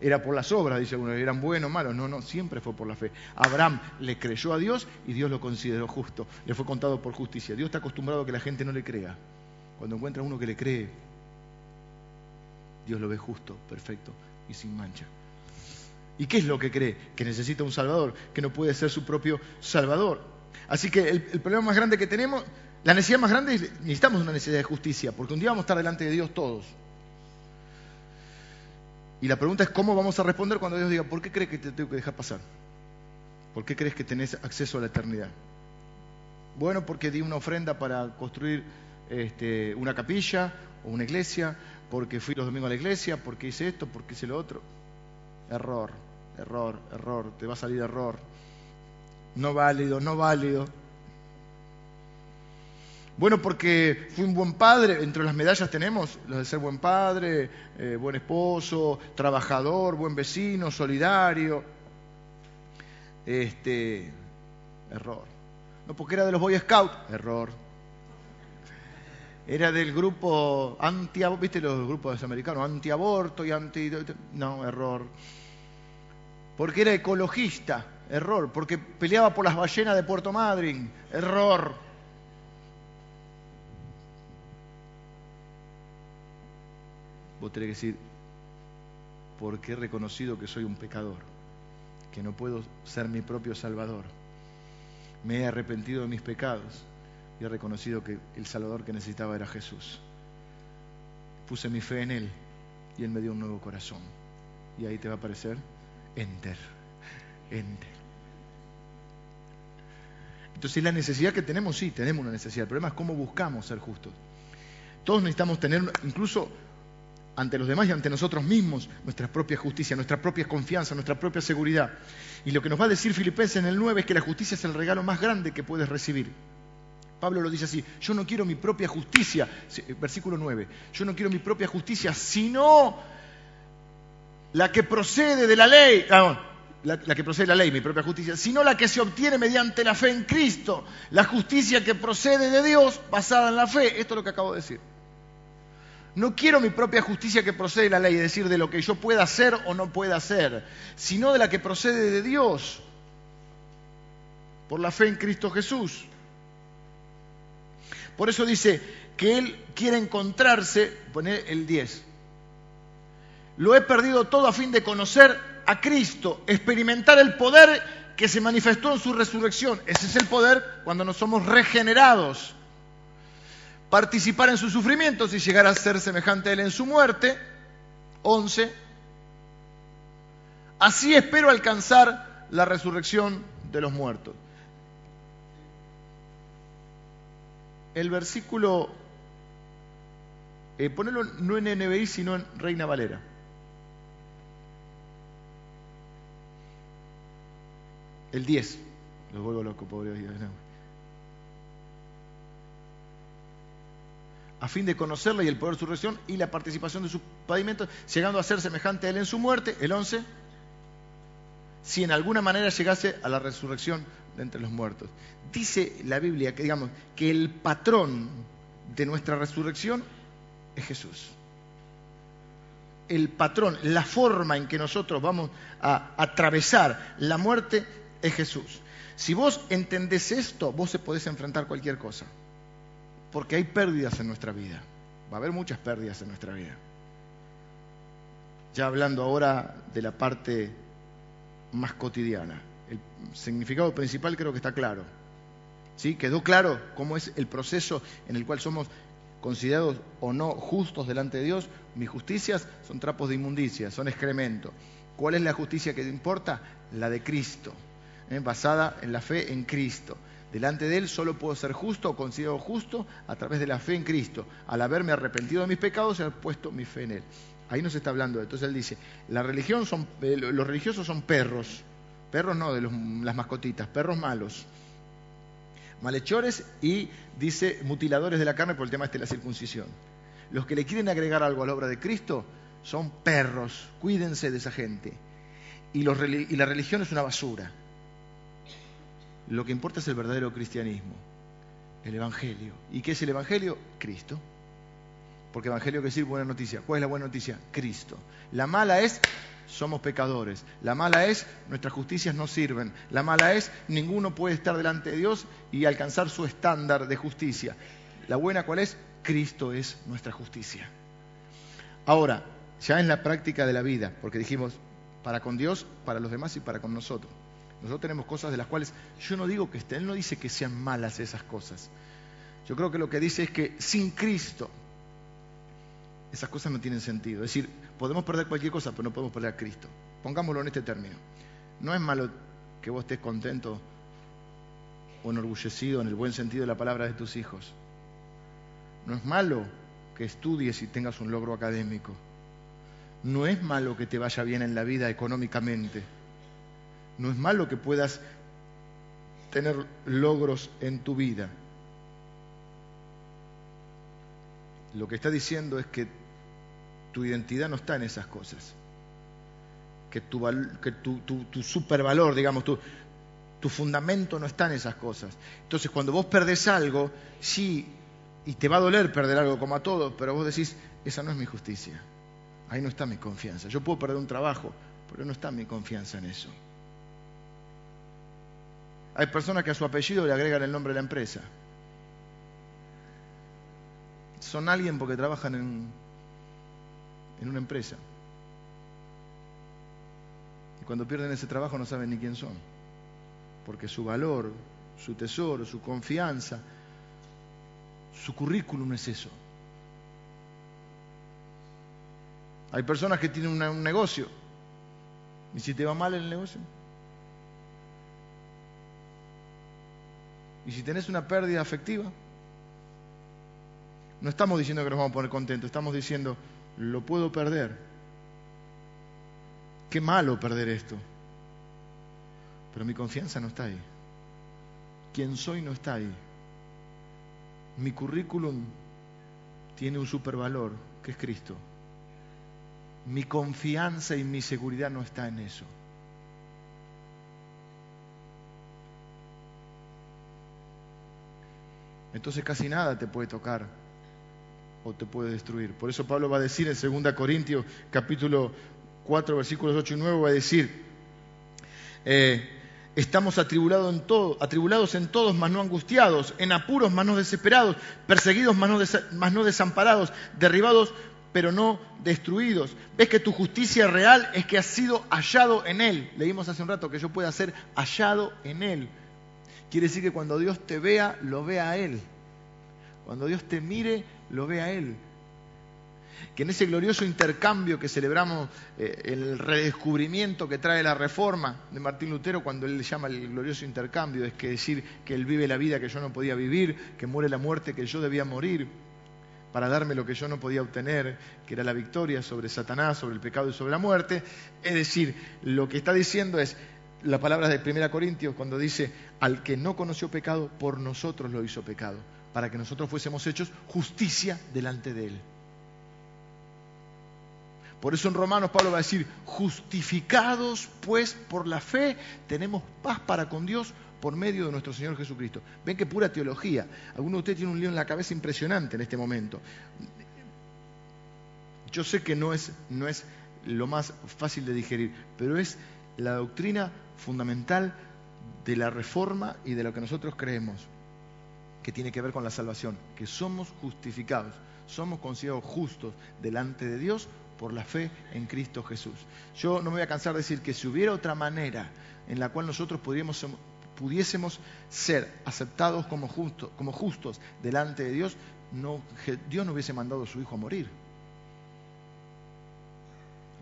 Era por las obras, dice uno, eran buenos malos. No, no, siempre fue por la fe. Abraham le creyó a Dios y Dios lo consideró justo. Le fue contado por justicia. Dios está acostumbrado a que la gente no le crea. Cuando encuentra uno que le cree, Dios lo ve justo, perfecto y sin mancha. ¿Y qué es lo que cree? Que necesita un Salvador, que no puede ser su propio Salvador. Así que el, problema más grande que tenemos, la necesidad más grande es necesitamos una necesidad de justicia, porque un día vamos a estar delante de Dios todos. Y la pregunta es cómo vamos a responder cuando Dios diga, ¿por qué crees que te tengo que dejar pasar? ¿Por qué crees que tenés acceso a la eternidad? Bueno, porque di una ofrenda para construir este, una capilla o una iglesia, porque fui los domingos a la iglesia, porque hice esto, porque hice lo otro. Error, error, error, te va a salir error. No válido, no válido. Bueno, porque fui un buen padre, entre las medallas tenemos los de ser buen padre, eh, buen esposo, trabajador, buen vecino, solidario. Este, error. No, porque era de los Boy Scouts, error. Era del grupo anti ¿viste los grupos americanos? Antiaborto y anti... No, error. Porque era ecologista, error. Porque peleaba por las ballenas de Puerto Madryn, error. Vos tenés que decir, porque he reconocido que soy un pecador, que no puedo ser mi propio salvador. Me he arrepentido de mis pecados y he reconocido que el Salvador que necesitaba era Jesús. Puse mi fe en Él y Él me dio un nuevo corazón. Y ahí te va a aparecer enter, enter. Entonces la necesidad que tenemos, sí, tenemos una necesidad. El problema es cómo buscamos ser justos. Todos necesitamos tener, incluso ante los demás y ante nosotros mismos, nuestra propia justicia, nuestra propia confianza, nuestra propia seguridad. Y lo que nos va a decir Filipenses en el 9 es que la justicia es el regalo más grande que puedes recibir. Pablo lo dice así, yo no quiero mi propia justicia, versículo 9, yo no quiero mi propia justicia, sino la que procede de la ley, ah, la, que procede de la ley, mi propia justicia, sino la que se obtiene mediante la fe en Cristo, la justicia que procede de Dios basada en la fe. Esto es lo que acabo de decir. No quiero mi propia justicia que procede de la ley, es decir, de lo que yo pueda hacer o no pueda hacer, sino de la que procede de Dios, por la fe en Cristo Jesús. Por eso dice que él quiere encontrarse, poner el 10. Lo he perdido todo a fin de conocer a Cristo, experimentar el poder que se manifestó en su resurrección. Ese es el poder cuando nos somos regenerados. Participar en sus sufrimientos y llegar a ser semejante a Él en su muerte. 11. Así espero alcanzar la resurrección de los muertos. el versículo, eh, ponelo no en NBI, sino en Reina Valera. El 10. Los vuelvo loco, pobre Dios. A fin de conocerla y el poder de su resurrección y la participación de sus pavimentos, llegando a ser semejante a él en su muerte. El 11. Si en alguna manera llegase a la resurrección de entre los muertos. Dice la Biblia que digamos que el patrón de nuestra resurrección es Jesús. El patrón, la forma en que nosotros vamos a atravesar la muerte es Jesús. Si vos entendés esto, vos se podés enfrentar cualquier cosa. Porque hay pérdidas en nuestra vida. Va a haber muchas pérdidas en nuestra vida. Ya hablando ahora de la parte más cotidiana el significado principal creo que está claro. ¿Sí? ¿Quedó claro cómo es el proceso en el cual somos considerados o no justos delante de Dios? Mis justicias son trapos de inmundicia, son excremento. ¿Cuál es la justicia que importa? La de Cristo, ¿eh? basada en la fe en Cristo. Delante de Él solo puedo ser justo o considerado justo a través de la fe en Cristo. Al haberme arrepentido de mis pecados y haber puesto mi fe en Él. Ahí nos está hablando. Entonces Él dice, la religión son, eh, los religiosos son perros Perros no, de las mascotitas, perros malos. Malhechores y dice mutiladores de la carne por el tema este de la circuncisión. Los que le quieren agregar algo a la obra de Cristo son perros. Cuídense de esa gente. Y, y la religión es una basura. Lo que importa es el verdadero cristianismo, el Evangelio. ¿Y qué es el Evangelio? Cristo. Porque Evangelio quiere decir buena noticia. ¿Cuál es la buena noticia? Cristo. La mala es somos pecadores. La mala es nuestras justicias no sirven. La mala es ninguno puede estar delante de Dios y alcanzar su estándar de justicia. La buena cuál es? Cristo es nuestra justicia. Ahora, ya en la práctica de la vida, porque dijimos, para con Dios, para los demás y para con nosotros. Nosotros tenemos cosas de las cuales yo no digo que estén, Él no dice que sean malas esas cosas. Yo creo que lo que dice es que sin Cristo esas cosas no tienen sentido. Es decir, podemos perder cualquier cosa, pero no podemos perder a Cristo. Pongámoslo en este término. No es malo que vos estés contento o enorgullecido en el buen sentido de la palabra de tus hijos. No es malo que estudies y tengas un logro académico. No es malo que te vaya bien en la vida económicamente. No es malo que puedas tener logros en tu vida. Lo que está diciendo es que tu identidad no está en esas cosas. Que tu, que tu, supervalor, digamos, tu, tu fundamento no está en esas cosas. Entonces, cuando vos perdés algo, sí, y te va a doler perder algo como a todos, pero vos decís, esa no es mi justicia. Ahí no está mi confianza. Yo puedo perder un trabajo, pero no está mi confianza en eso. Hay personas que a su apellido le agregan el nombre de la empresa. Son alguien porque trabajan en, en una empresa. Y cuando pierden ese trabajo no saben ni quién son. Porque su valor, su tesoro, su confianza, su currículum es eso. Hay personas que tienen un negocio. ¿Y si te va mal el negocio? ¿Y si tenés una pérdida afectiva? No estamos diciendo que nos vamos a poner contentos, estamos diciendo, lo puedo perder. Qué malo perder esto. Pero mi confianza no está ahí. Quien soy no está ahí. Mi currículum tiene un supervalor, que es Cristo. Mi confianza y mi seguridad no está en eso. Entonces casi nada te puede tocar o te puede destruir. Por eso Pablo va a decir en 2 Corintios capítulo 4 versículos 8 y 9, va a decir, eh, estamos atribulados en, todo, atribulados en todos, mas no angustiados, en apuros, mas no desesperados, perseguidos, mas no, mas no desamparados, derribados, pero no destruidos. Ves que tu justicia real es que has sido hallado en Él. Leímos hace un rato que yo pueda ser hallado en Él. Quiere decir que cuando Dios te vea, lo vea a Él. Cuando Dios te mire, lo ve a Él. Que en ese glorioso intercambio que celebramos, eh, el redescubrimiento que trae la reforma de Martín Lutero, cuando él le llama el glorioso intercambio, es que decir que Él vive la vida que yo no podía vivir, que muere la muerte que yo debía morir, para darme lo que yo no podía obtener, que era la victoria sobre Satanás, sobre el pecado y sobre la muerte. Es decir, lo que está diciendo es, la palabra de 1 Corintios cuando dice, al que no conoció pecado, por nosotros lo hizo pecado para que nosotros fuésemos hechos justicia delante de Él. Por eso en Romanos Pablo va a decir, justificados pues por la fe, tenemos paz para con Dios por medio de nuestro Señor Jesucristo. Ven que pura teología. Alguno de ustedes tiene un lío en la cabeza impresionante en este momento. Yo sé que no es, no es lo más fácil de digerir, pero es la doctrina fundamental de la reforma y de lo que nosotros creemos que tiene que ver con la salvación, que somos justificados, somos considerados justos delante de Dios por la fe en Cristo Jesús. Yo no me voy a cansar de decir que si hubiera otra manera en la cual nosotros pudiésemos ser aceptados como, justos, como justos delante de Dios, no, Dios no hubiese mandado a su Hijo a morir.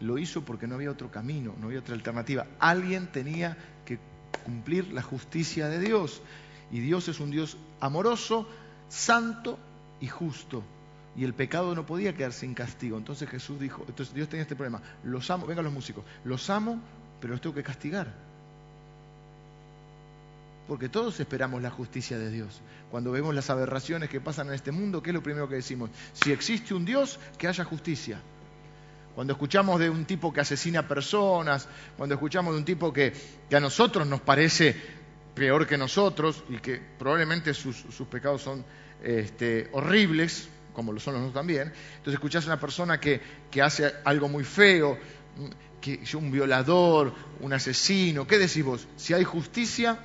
Lo hizo porque no había otro camino, no había otra alternativa. Alguien tenía que cumplir la justicia de Dios. Y Dios es un Dios amoroso, santo y justo. Y el pecado no podía quedar sin castigo. Entonces Jesús dijo, entonces Dios tenía este problema. Los amo, vengan los músicos, los amo, pero los tengo que castigar. Porque todos esperamos la justicia de Dios. Cuando vemos las aberraciones que pasan en este mundo, ¿qué es lo primero que decimos? Si existe un Dios, que haya justicia. Cuando escuchamos de un tipo que asesina personas, cuando escuchamos de un tipo que, a nosotros nos parece peor que nosotros y que probablemente sus, pecados son este, horribles, como lo son los nosotros también. Entonces escuchás a una persona que, hace algo muy feo, que un violador, un asesino, ¿qué decís vos? Si hay justicia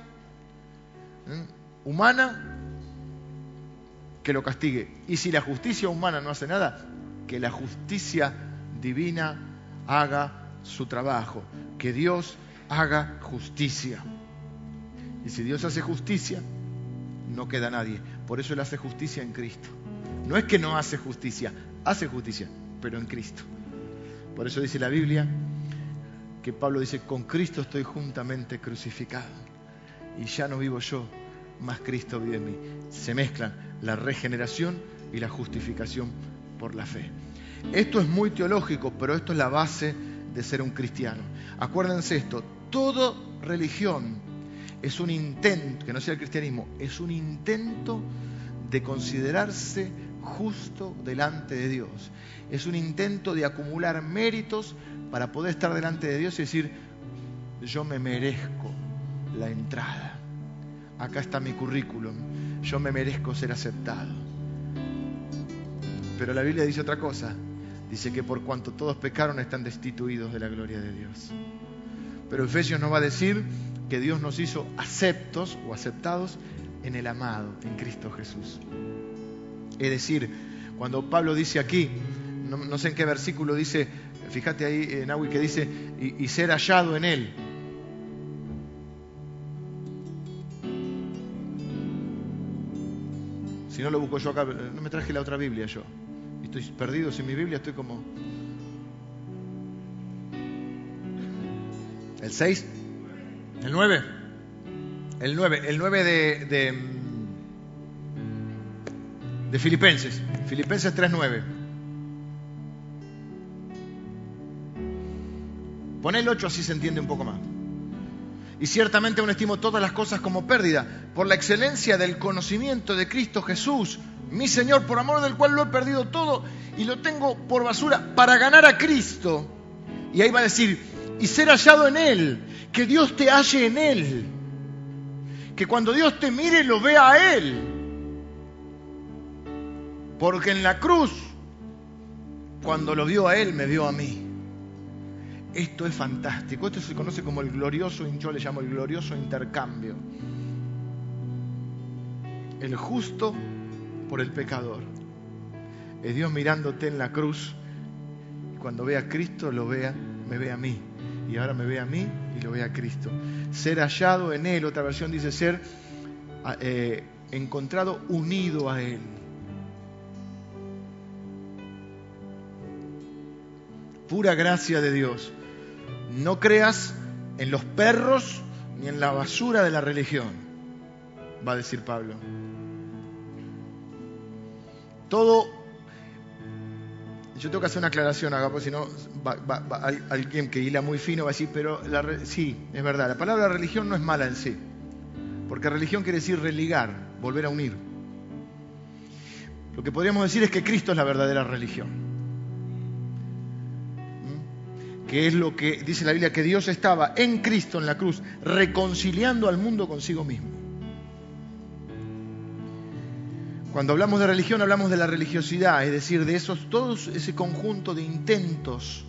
humana, que lo castigue. Y si la justicia humana no hace nada, que la justicia divina haga su trabajo, que Dios haga justicia. Y si Dios hace justicia, no queda nadie. Por eso Él hace justicia en Cristo. No es que no hace justicia, hace justicia, pero en Cristo. Por eso dice la Biblia que Pablo dice, con Cristo estoy juntamente crucificado. Y ya no vivo yo, más Cristo vive en mí. Se mezclan la regeneración y la justificación por la fe. Esto es muy teológico, pero esto es la base de ser un cristiano. Acuérdense esto, toda religión es un intento, que no sea el cristianismo, es un intento de considerarse justo delante de Dios. Es un intento de acumular méritos para poder estar delante de Dios y decir, yo me merezco la entrada. Acá está mi currículum, yo me merezco ser aceptado. Pero la Biblia dice otra cosa, dice que por cuanto todos pecaron están destituidos de la gloria de Dios. Pero Efesios nos va a decir que Dios nos hizo aceptos o aceptados en el amado, en Cristo Jesús. Es decir, cuando Pablo dice aquí, no, sé en qué versículo dice, fíjate ahí en Agui que dice, y, ser hallado en él. Si no lo busco yo acá, no me traje la otra Biblia yo. Estoy perdido sin mi Biblia, estoy como... ¿El 6? ¿El 9? El 9, el 9 de, de, de Filipenses. Filipenses 3.9. Pon el 8 así se entiende un poco más. Y ciertamente aún estimo todas las cosas como pérdida por la excelencia del conocimiento de Cristo Jesús, mi Señor, por amor del cual lo he perdido todo y lo tengo por basura para ganar a Cristo. Y ahí va a decir, y ser hallado en Él, que Dios te halle en Él, que cuando Dios te mire lo vea a Él. Porque en la cruz, cuando lo vio a Él, me vio a mí. Esto es fantástico. Esto se conoce como el glorioso, yo le llamo el glorioso intercambio. El justo por el pecador. Es Dios mirándote en la cruz. Cuando vea a Cristo, lo vea, me ve a mí. Y ahora me ve a mí y lo ve a Cristo. Ser hallado en Él, otra versión dice ser eh, encontrado unido a Él. Pura gracia de Dios. No creas en los perros ni en la basura de la religión, va a decir Pablo. Todo, yo tengo que hacer una aclaración acá, porque si no, alguien que hila muy fino va a decir, pero sí, es verdad, la palabra religión no es mala en sí, porque religión quiere decir religar, volver a unir. Lo que podríamos decir es que Cristo es la verdadera religión que es lo que dice la Biblia, que Dios estaba en Cristo en la cruz, reconciliando al mundo consigo mismo. Cuando hablamos de religión hablamos de la religiosidad, es decir, de esos, todos ese conjunto de intentos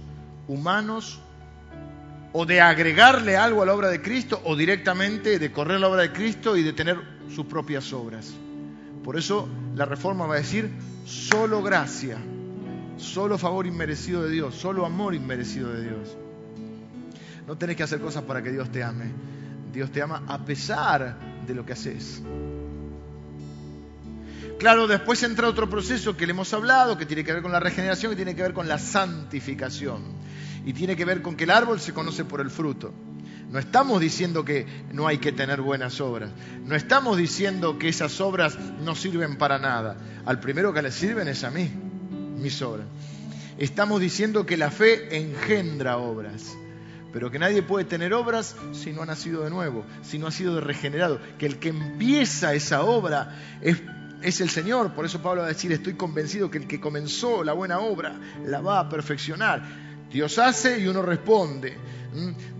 humanos o de agregarle algo a la obra de Cristo o directamente de correr la obra de Cristo y de tener sus propias obras. Por eso la reforma va a decir solo gracia Solo favor inmerecido de Dios, solo amor inmerecido de Dios. No tenés que hacer cosas para que Dios te ame. Dios te ama a pesar de lo que haces. Claro, después entra otro proceso que le hemos hablado, que tiene que ver con la regeneración, que tiene que ver con la santificación. Y tiene que ver con que el árbol se conoce por el fruto. No estamos diciendo que no hay que tener buenas obras. No estamos diciendo que esas obras no sirven para nada. Al primero que le sirven es a mí mis obras. Estamos diciendo que la fe engendra obras, pero que nadie puede tener obras si no ha nacido de nuevo, si no ha sido regenerado. Que el que empieza esa obra es, el Señor. Por eso Pablo va a decir, estoy convencido que el que comenzó la buena obra la va a perfeccionar. Dios hace y uno responde.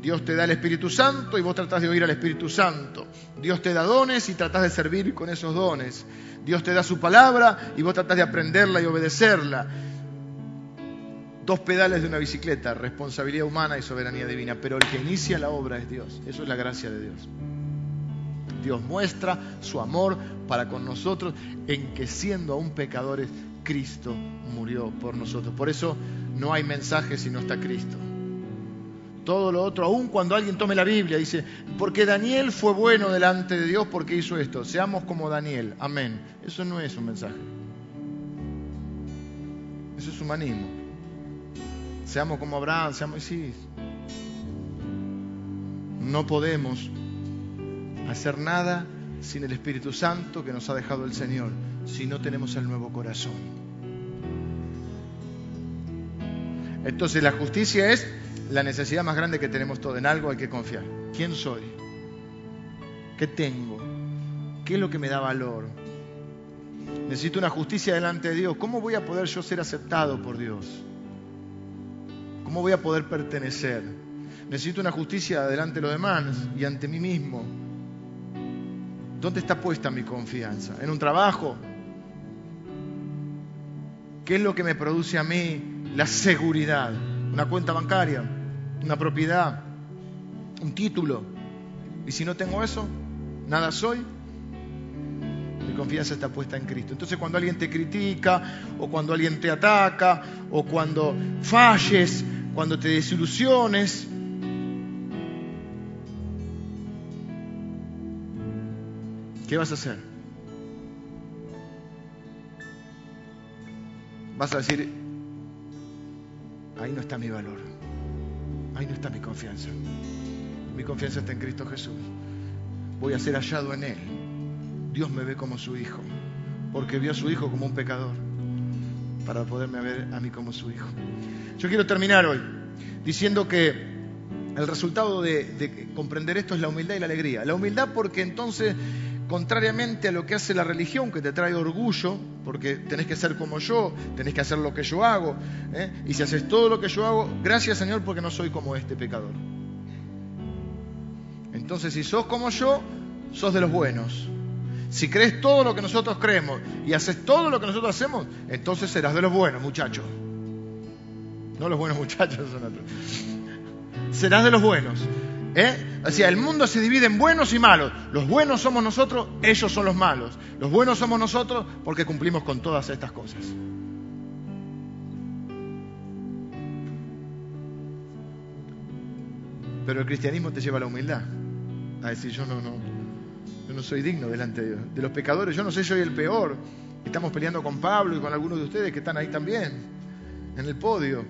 Dios te da el Espíritu Santo y vos tratás de oír al Espíritu Santo. Dios te da dones y tratás de servir con esos dones. Dios te da su palabra y vos tratás de aprenderla y obedecerla. Dos pedales de una bicicleta, responsabilidad humana y soberanía divina. Pero el que inicia la obra es Dios. Eso es la gracia de Dios. Dios muestra su amor para con nosotros en que siendo aún pecadores, Cristo murió por nosotros. Por eso no hay mensaje si no está Cristo. Todo lo otro, aun cuando alguien tome la Biblia, dice, porque Daniel fue bueno delante de Dios porque hizo esto. Seamos como Daniel. Amén. Eso no es un mensaje. Eso es humanismo. Seamos como Abraham, seamos... Sí. No podemos hacer nada sin el Espíritu Santo que nos ha dejado el Señor, si no tenemos el nuevo corazón. Entonces la justicia es la necesidad más grande que tenemos todos. En algo hay que confiar. ¿Quién soy? ¿Qué tengo? ¿Qué es lo que me da valor? Necesito una justicia delante de Dios. ¿Cómo voy a poder yo ser aceptado por Dios? ¿Cómo voy a poder pertenecer? Necesito una justicia delante de los demás y ante mí mismo. ¿Dónde está puesta mi confianza? ¿En un trabajo? ¿Qué es lo que me produce a mí la seguridad? ¿Una cuenta bancaria? ¿Una propiedad? ¿Un título? Y si no tengo eso, nada soy. Mi confianza está puesta en Cristo. Entonces cuando alguien te critica, o cuando alguien te ataca, o cuando falles, cuando te desilusiones, ¿Qué vas a hacer? Vas a decir, ahí no está mi valor, ahí no está mi confianza. Mi confianza está en Cristo Jesús. Voy a ser hallado en Él. Dios me ve como su hijo, porque vio a su hijo como un pecador, para poderme ver a mí como su hijo. Yo quiero terminar hoy diciendo que el resultado de, de comprender esto es la humildad y la alegría. La humildad porque entonces contrariamente a lo que hace la religión, que te trae orgullo, porque tenés que ser como yo, tenés que hacer lo que yo hago, ¿eh? y si haces todo lo que yo hago, gracias Señor porque no soy como este pecador. Entonces, si sos como yo, sos de los buenos. Si crees todo lo que nosotros creemos y haces todo lo que nosotros hacemos, entonces serás de los buenos, muchachos. No los buenos muchachos son otros. Serás de los buenos. ¿Eh? O sea, el mundo se divide en buenos y malos. Los buenos somos nosotros, ellos son los malos. Los buenos somos nosotros porque cumplimos con todas estas cosas. Pero el cristianismo te lleva a la humildad. A decir, yo no, no, yo no soy digno delante de Dios. De los pecadores, yo no sé, soy el peor. Estamos peleando con Pablo y con algunos de ustedes que están ahí también, en el podio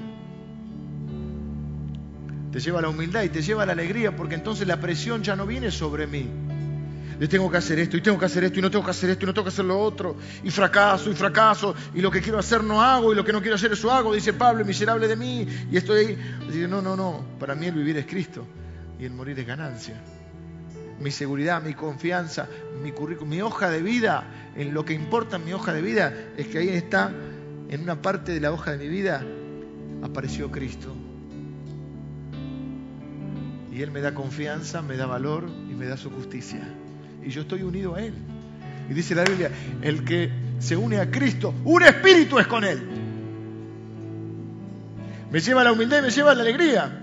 te lleva a la humildad y te lleva a la alegría, porque entonces la presión ya no viene sobre mí. Yo tengo que hacer esto, y tengo que hacer esto, y no tengo que hacer esto, y no tengo que hacer lo otro, y fracaso, y fracaso, y lo que quiero hacer no hago, y lo que no quiero hacer eso hago, dice Pablo, miserable de mí, y estoy ahí. Dice, no, no, no, para mí el vivir es Cristo, y el morir es ganancia. Mi seguridad, mi confianza, mi currículum, mi hoja de vida, en lo que importa mi hoja de vida, es que ahí está, en una parte de la hoja de mi vida, apareció Cristo y Él me da confianza, me da valor y me da su justicia. Y yo estoy unido a Él. Y dice la Biblia, el que se une a Cristo, un espíritu es con Él. Me lleva a la humildad y me lleva a la alegría.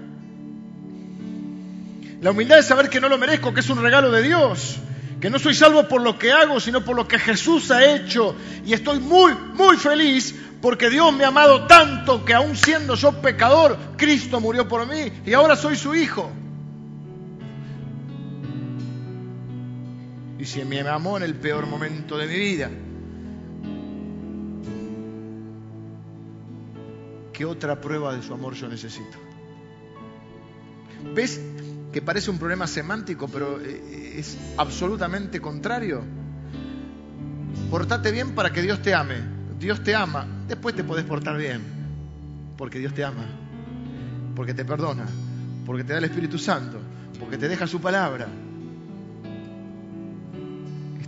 La humildad es saber que no lo merezco, que es un regalo de Dios, que no soy salvo por lo que hago, sino por lo que Jesús ha hecho. Y estoy muy, muy feliz porque Dios me ha amado tanto que aún siendo yo pecador, Cristo murió por mí y ahora soy su hijo. Y si me amó en el peor momento de mi vida. ¿Qué otra prueba de su amor yo necesito? ¿Ves que parece un problema semántico, pero eh, es absolutamente contrario? Portate bien para que Dios te ame. Dios te ama, después te podés portar bien, porque Dios te ama, porque te perdona, porque te da el Espíritu Santo, porque te deja su palabra,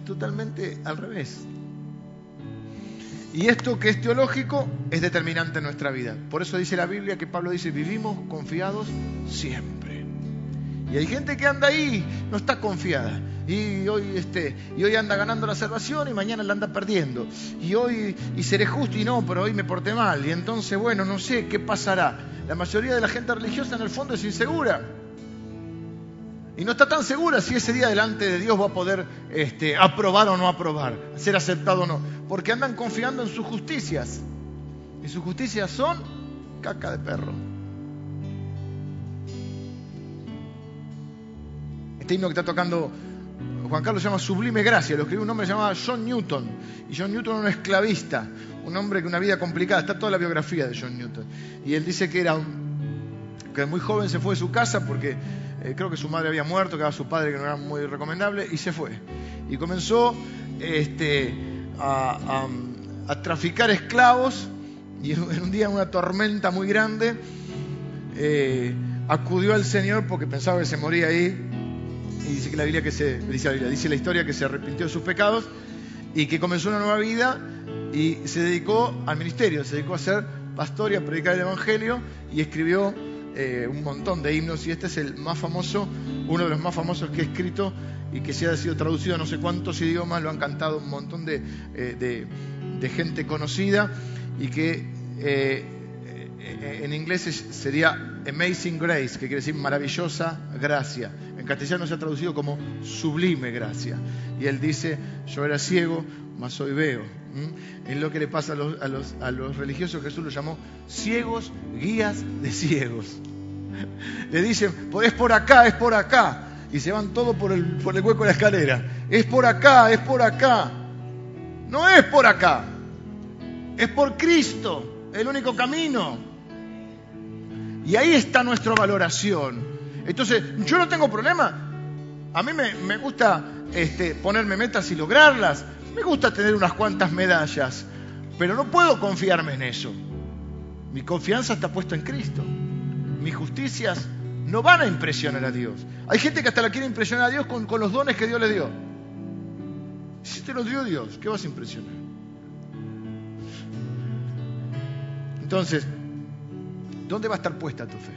totalmente al revés. Y esto que es teológico es determinante en nuestra vida. Por eso dice la Biblia que Pablo dice, vivimos confiados siempre. Y hay gente que anda ahí, no está confiada. Y hoy, este, y hoy anda ganando la salvación y mañana la anda perdiendo. Y hoy y seré justo y no, pero hoy me porté mal. Y entonces, bueno, no sé qué pasará. La mayoría de la gente religiosa en el fondo es insegura. Y no está tan segura si ese día delante de Dios va a poder este, aprobar o no aprobar, ser aceptado o no. Porque andan confiando en sus justicias. Y sus justicias son caca de perro. Este himno que está tocando Juan Carlos se llama Sublime Gracia, lo escribió un hombre llamado John Newton. Y John Newton era un esclavista, un hombre con una vida complicada. Está toda la biografía de John Newton. Y él dice que era que muy joven se fue de su casa porque eh, creo que su madre había muerto, que era su padre que no era muy recomendable, y se fue. Y comenzó este, a, traficar esclavos y en un día una tormenta muy grande eh, acudió al Señor porque pensaba que se moría ahí y dice que la Biblia que se dice la, Biblia, dice la historia que se arrepintió de sus pecados y que comenzó una nueva vida y se dedicó al ministerio, se dedicó a ser pastor y a predicar el evangelio y escribió eh, un montón de himnos y este es el más famoso, uno de los más famosos que he escrito y que se ha sido traducido a no sé cuántos idiomas, lo han cantado un montón de, eh, gente conocida y que eh, en inglés sería Amazing Grace, que quiere decir maravillosa gracia. En castellano se ha traducido como sublime gracia. Y él dice, yo era ciego, mas hoy veo. Es lo que le pasa a los, religiosos, Jesús los llamó ciegos, guías de ciegos. Le dicen, es por acá, es por acá. Y se van todos por el, hueco de la escalera. Es por acá, es por acá. No es por acá. Es por Cristo, el único camino. Y ahí está nuestra valoración. Entonces, yo no tengo problema. A mí me, gusta este, ponerme metas y lograrlas. Me gusta tener unas cuantas medallas. Pero no puedo confiarme en eso. Mi confianza está puesta en Cristo. Mis justicias no van a impresionar a Dios. Hay gente que hasta la quiere impresionar a Dios con, los dones que Dios le dio. Si te los dio Dios, ¿qué vas a impresionar? Entonces, ¿dónde va a estar puesta tu fe?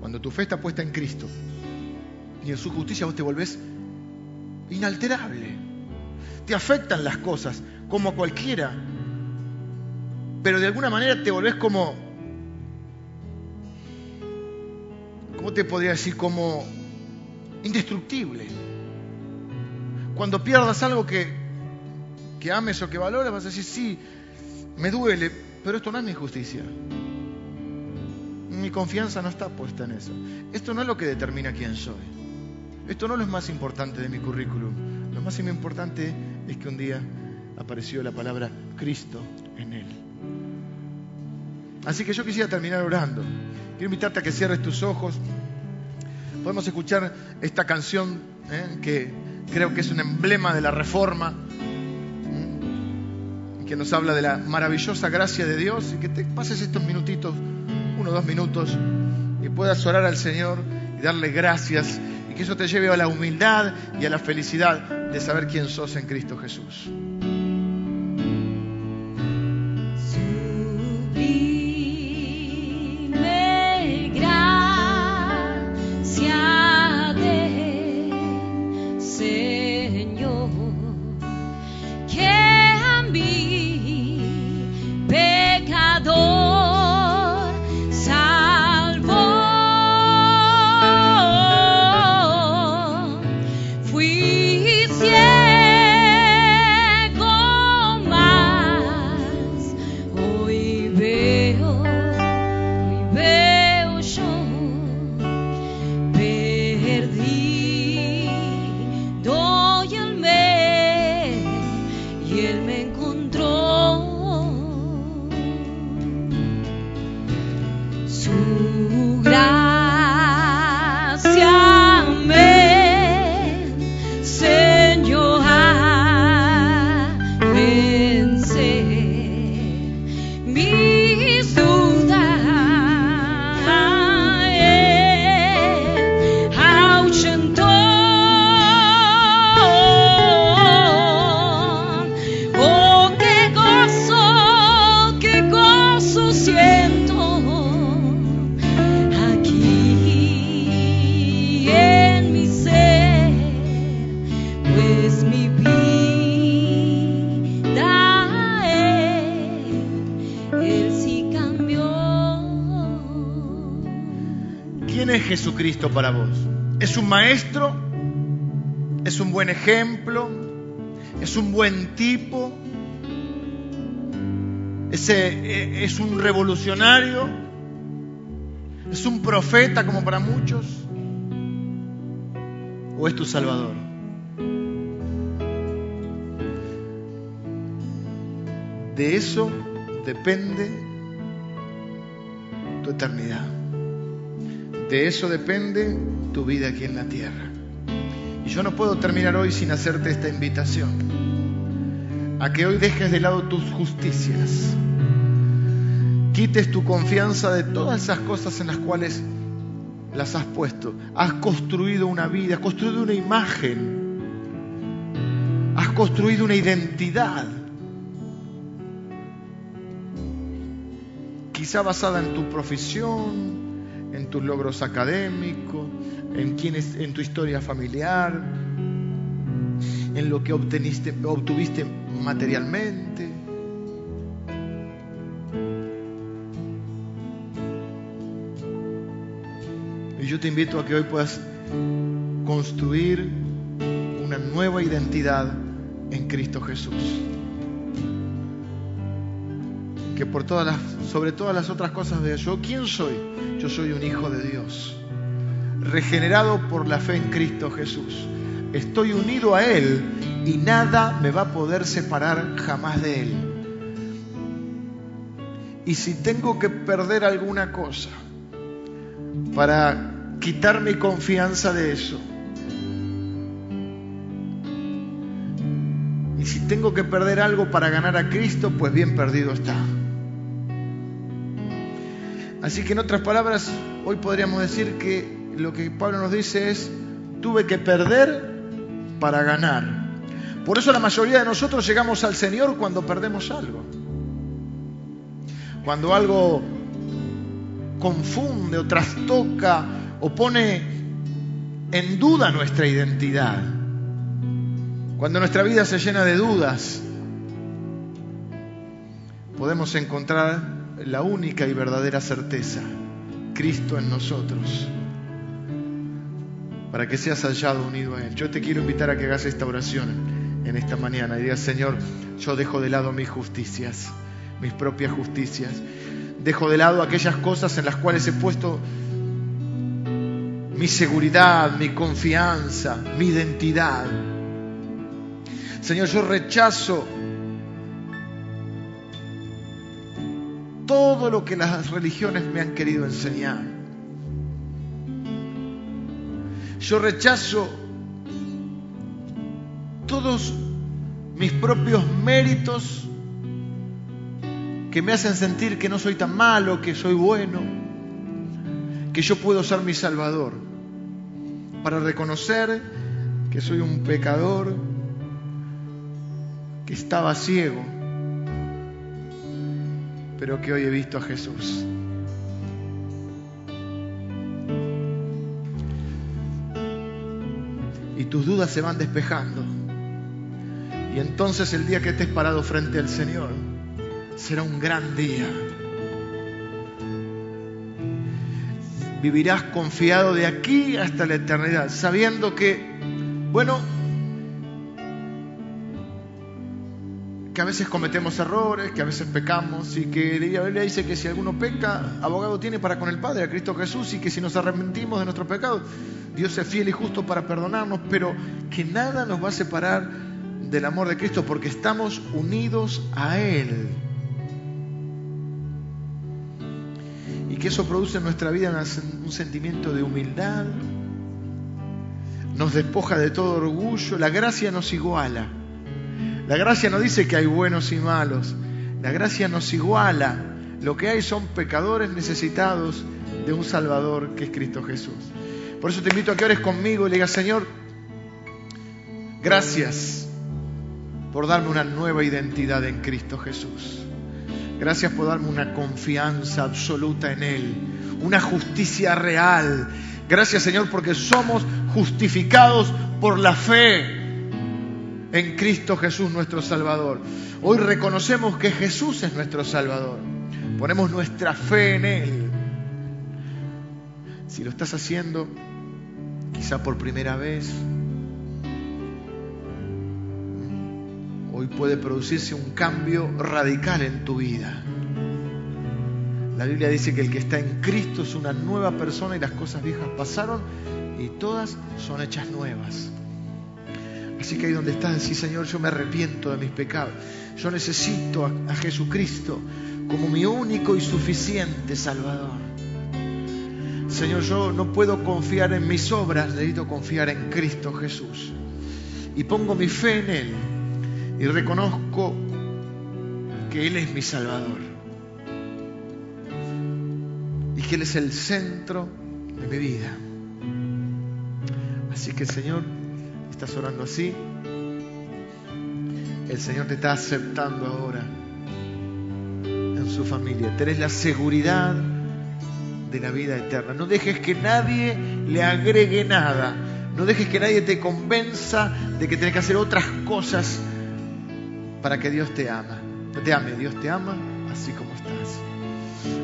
Cuando tu fe está puesta en Cristo y en su justicia vos te volvés inalterable. Te afectan las cosas como cualquiera, pero de alguna manera te volvés como, ¿cómo te podría decir? Como indestructible. Cuando pierdas algo que, que ames o que valores, vas a decir, sí, me duele, pero esto no es mi justicia mi confianza no está puesta en eso. Esto no es lo que determina quién soy. Esto no es lo más importante de mi currículum. Lo más importante es que un día apareció la palabra Cristo en él. Así que yo quisiera terminar orando. Quiero invitarte a que cierres tus ojos. Podemos escuchar esta canción ¿eh? que creo que es un emblema de la reforma, que nos habla de la maravillosa gracia de Dios y que te pases estos minutitos uno o dos minutos y puedas orar al Señor y darle gracias y que eso te lleve a la humildad y a la felicidad de saber quién sos en Cristo Jesús. Es Jesucristo para vos? ¿Es un maestro? ¿Es un buen ejemplo? ¿Es un buen tipo? ¿Es, eh, es un revolucionario? ¿Es un profeta como para muchos? ¿O es tu Salvador? De eso depende tu eternidad. De eso depende tu vida aquí en la tierra. Y yo no puedo terminar hoy sin hacerte esta invitación. A que hoy dejes de lado tus justicias. Quites tu confianza de todas esas cosas en las cuales las has puesto. Has construido una vida, has construido una imagen. Has construido una identidad. Quizá basada en tu profesión, en tus logros académicos, en, quién en tu historia familiar, en lo que obteniste, obtuviste materialmente. Y yo te invito a que hoy puedas construir una nueva identidad en Cristo Jesús. Que por todas las, sobre todas las otras cosas de yo, ¿quién soy? Yo soy un hijo de Dios, regenerado por la fe en Cristo Jesús. Estoy unido a Él y nada me va a poder separar jamás de Él. Y si tengo que perder alguna cosa para quitar mi confianza de eso, y si tengo que perder algo para ganar a Cristo, pues bien perdido está. Así que en otras palabras, hoy podríamos decir que lo que Pablo nos dice es, tuve que perder para ganar. Por eso la mayoría de nosotros llegamos al Señor cuando perdemos algo. Cuando algo confunde o trastoca o pone en duda nuestra identidad. Cuando nuestra vida se llena de dudas, podemos encontrar la única y verdadera certeza, Cristo en nosotros, para que seas hallado unido a Él. Yo te quiero invitar a que hagas esta oración en esta mañana y digas, Señor, yo dejo de lado mis justicias, mis propias justicias, dejo de lado aquellas cosas en las cuales he puesto mi seguridad, mi confianza, mi identidad. Señor, yo rechazo todo lo que las religiones me han querido enseñar. Yo rechazo todos mis propios méritos que me hacen sentir que no soy tan malo, que soy bueno, que yo puedo ser mi Salvador, para reconocer que soy un pecador, que estaba ciego pero que hoy he visto a Jesús. Y tus dudas se van despejando. Y entonces el día que estés parado frente al Señor será un gran día. Vivirás confiado de aquí hasta la eternidad, sabiendo que, bueno, que a veces cometemos errores, que a veces pecamos y que la Biblia dice que si alguno peca, abogado tiene para con el Padre, a Cristo Jesús, y que si nos arrepentimos de nuestro pecado, Dios es fiel y justo para perdonarnos, pero que nada nos va a separar del amor de Cristo porque estamos unidos a Él. Y que eso produce en nuestra vida un sentimiento de humildad, nos despoja de todo orgullo, la gracia nos iguala. La gracia no dice que hay buenos y malos. La gracia nos iguala. Lo que hay son pecadores necesitados de un Salvador que es Cristo Jesús. Por eso te invito a que ores conmigo y digas, Señor, gracias por darme una nueva identidad en Cristo Jesús. Gracias por darme una confianza absoluta en Él, una justicia real. Gracias Señor porque somos justificados por la fe en Cristo Jesús nuestro Salvador. Hoy reconocemos que Jesús es nuestro Salvador. Ponemos nuestra fe en Él. Si lo estás haciendo, quizá por primera vez, hoy puede producirse un cambio radical en tu vida. La Biblia dice que el que está en Cristo es una nueva persona y las cosas viejas pasaron y todas son hechas nuevas. Así que ahí donde estás, sí Señor, yo me arrepiento de mis pecados. Yo necesito a, a Jesucristo como mi único y suficiente Salvador. Señor, yo no puedo confiar en mis obras, necesito confiar en Cristo Jesús. Y pongo mi fe en Él y reconozco que Él es mi Salvador y que Él es el centro de mi vida. Así que Señor, estás orando así. El Señor te está aceptando ahora en su familia. Tenés la seguridad de la vida eterna. No dejes que nadie le agregue nada. No dejes que nadie te convenza de que tienes que hacer otras cosas para que Dios te ama. Te ame, Dios te ama así como estás.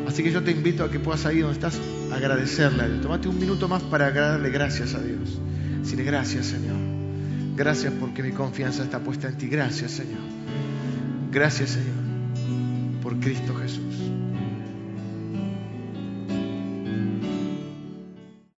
Así que yo te invito a que puedas ahí donde estás agradecerle a Dios. Tómate un minuto más para darle gracias a Dios. Decirle gracias, Señor. Gracias porque mi confianza está puesta en ti. Gracias, Señor. Gracias, Señor, por Cristo Jesús.